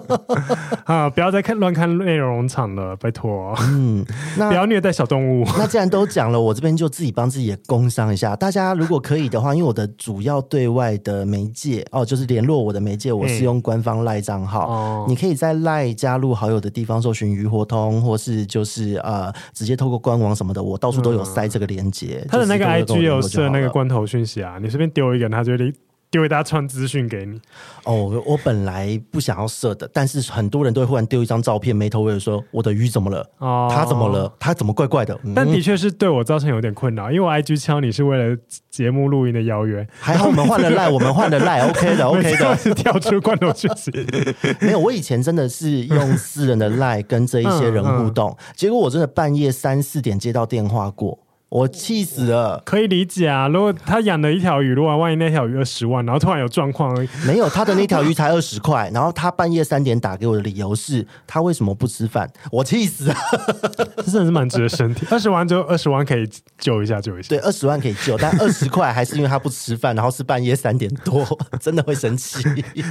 啊，不要再看乱看内容场了，拜托。嗯，那不要虐待小动物。那既然都讲了，我这边就自己帮自己也工商一下。大家如果可以的话，因为我的主要对外的媒介哦，就是联络我的媒介，我是用官方赖账号。哦，你可以在赖加入好友的地方搜寻鱼活通，或是就是呃，直接透过官网什么的，我到处都有塞这个链接。他的那个 IG 有设那个罐头讯息啊，你随便丢一个。他就会丢一大串资讯给你。哦，我本来不想要设的，但是很多人都会忽然丢一张照片，没头尾说我的鱼怎么了？哦，他怎么了？他怎么怪怪的？嗯、但的确是对我造成有点困扰，因为我 IG 敲你是为了节目录音的邀约。还好我们换了赖，我们换了赖，OK 的，OK 的。是跳出罐头讯息。没有，我以前真的是用私人的赖跟这一些人互动，嗯嗯、结果我真的半夜三四点接到电话过。我气死了，可以理解啊。如果他养了一条鱼，如果万一那条鱼二十万，然后突然有状况，没有他的那条鱼才二十块，然后他半夜三点打给我的理由是他为什么不吃饭？我气死了，这真的是蛮值得身体。二十万就二十万可以救一下，救一下。对，二十万可以救，但二十块还是因为他不吃饭，然后是半夜三点多，真的会生气，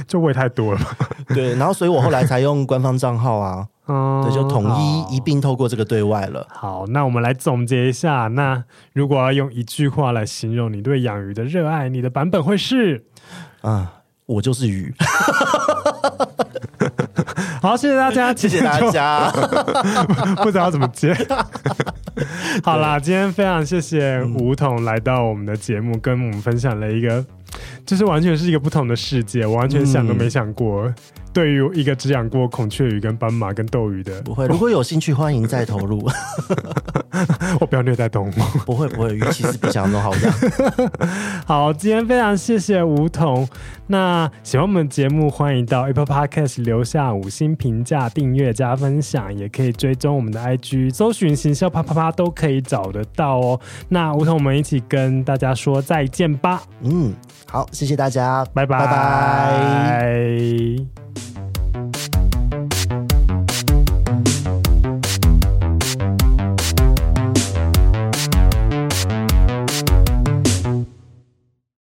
就喂太多了。对，然后所以我后来才用官方账号啊。嗯，对，就统一一并透过这个对外了。好，那我们来总结一下。那如果要用一句话来形容你对养鱼的热爱，你的版本会是？啊，我就是鱼。好，谢谢大家，谢谢大家。不知道怎么接。好啦，今天非常谢谢吴桐来到我们的节目，跟我们分享了一个，就是完全是一个不同的世界，我完全想都没想过。嗯对于一个只养过孔雀鱼、跟斑马、跟斗鱼的，不会。如果有兴趣，欢迎再投入。我不要虐待动物。不会不会，鱼其实比想像中好养。好，今天非常谢谢吴桐。那喜欢我们节目，欢迎到 Apple Podcast 留下五星评价、订阅加分享，也可以追踪我们的 IG，搜寻行销啪啪啪都可以找得到哦。那吴桐，我们一起跟大家说再见吧。嗯，好谢谢大家拜拜。拜拜。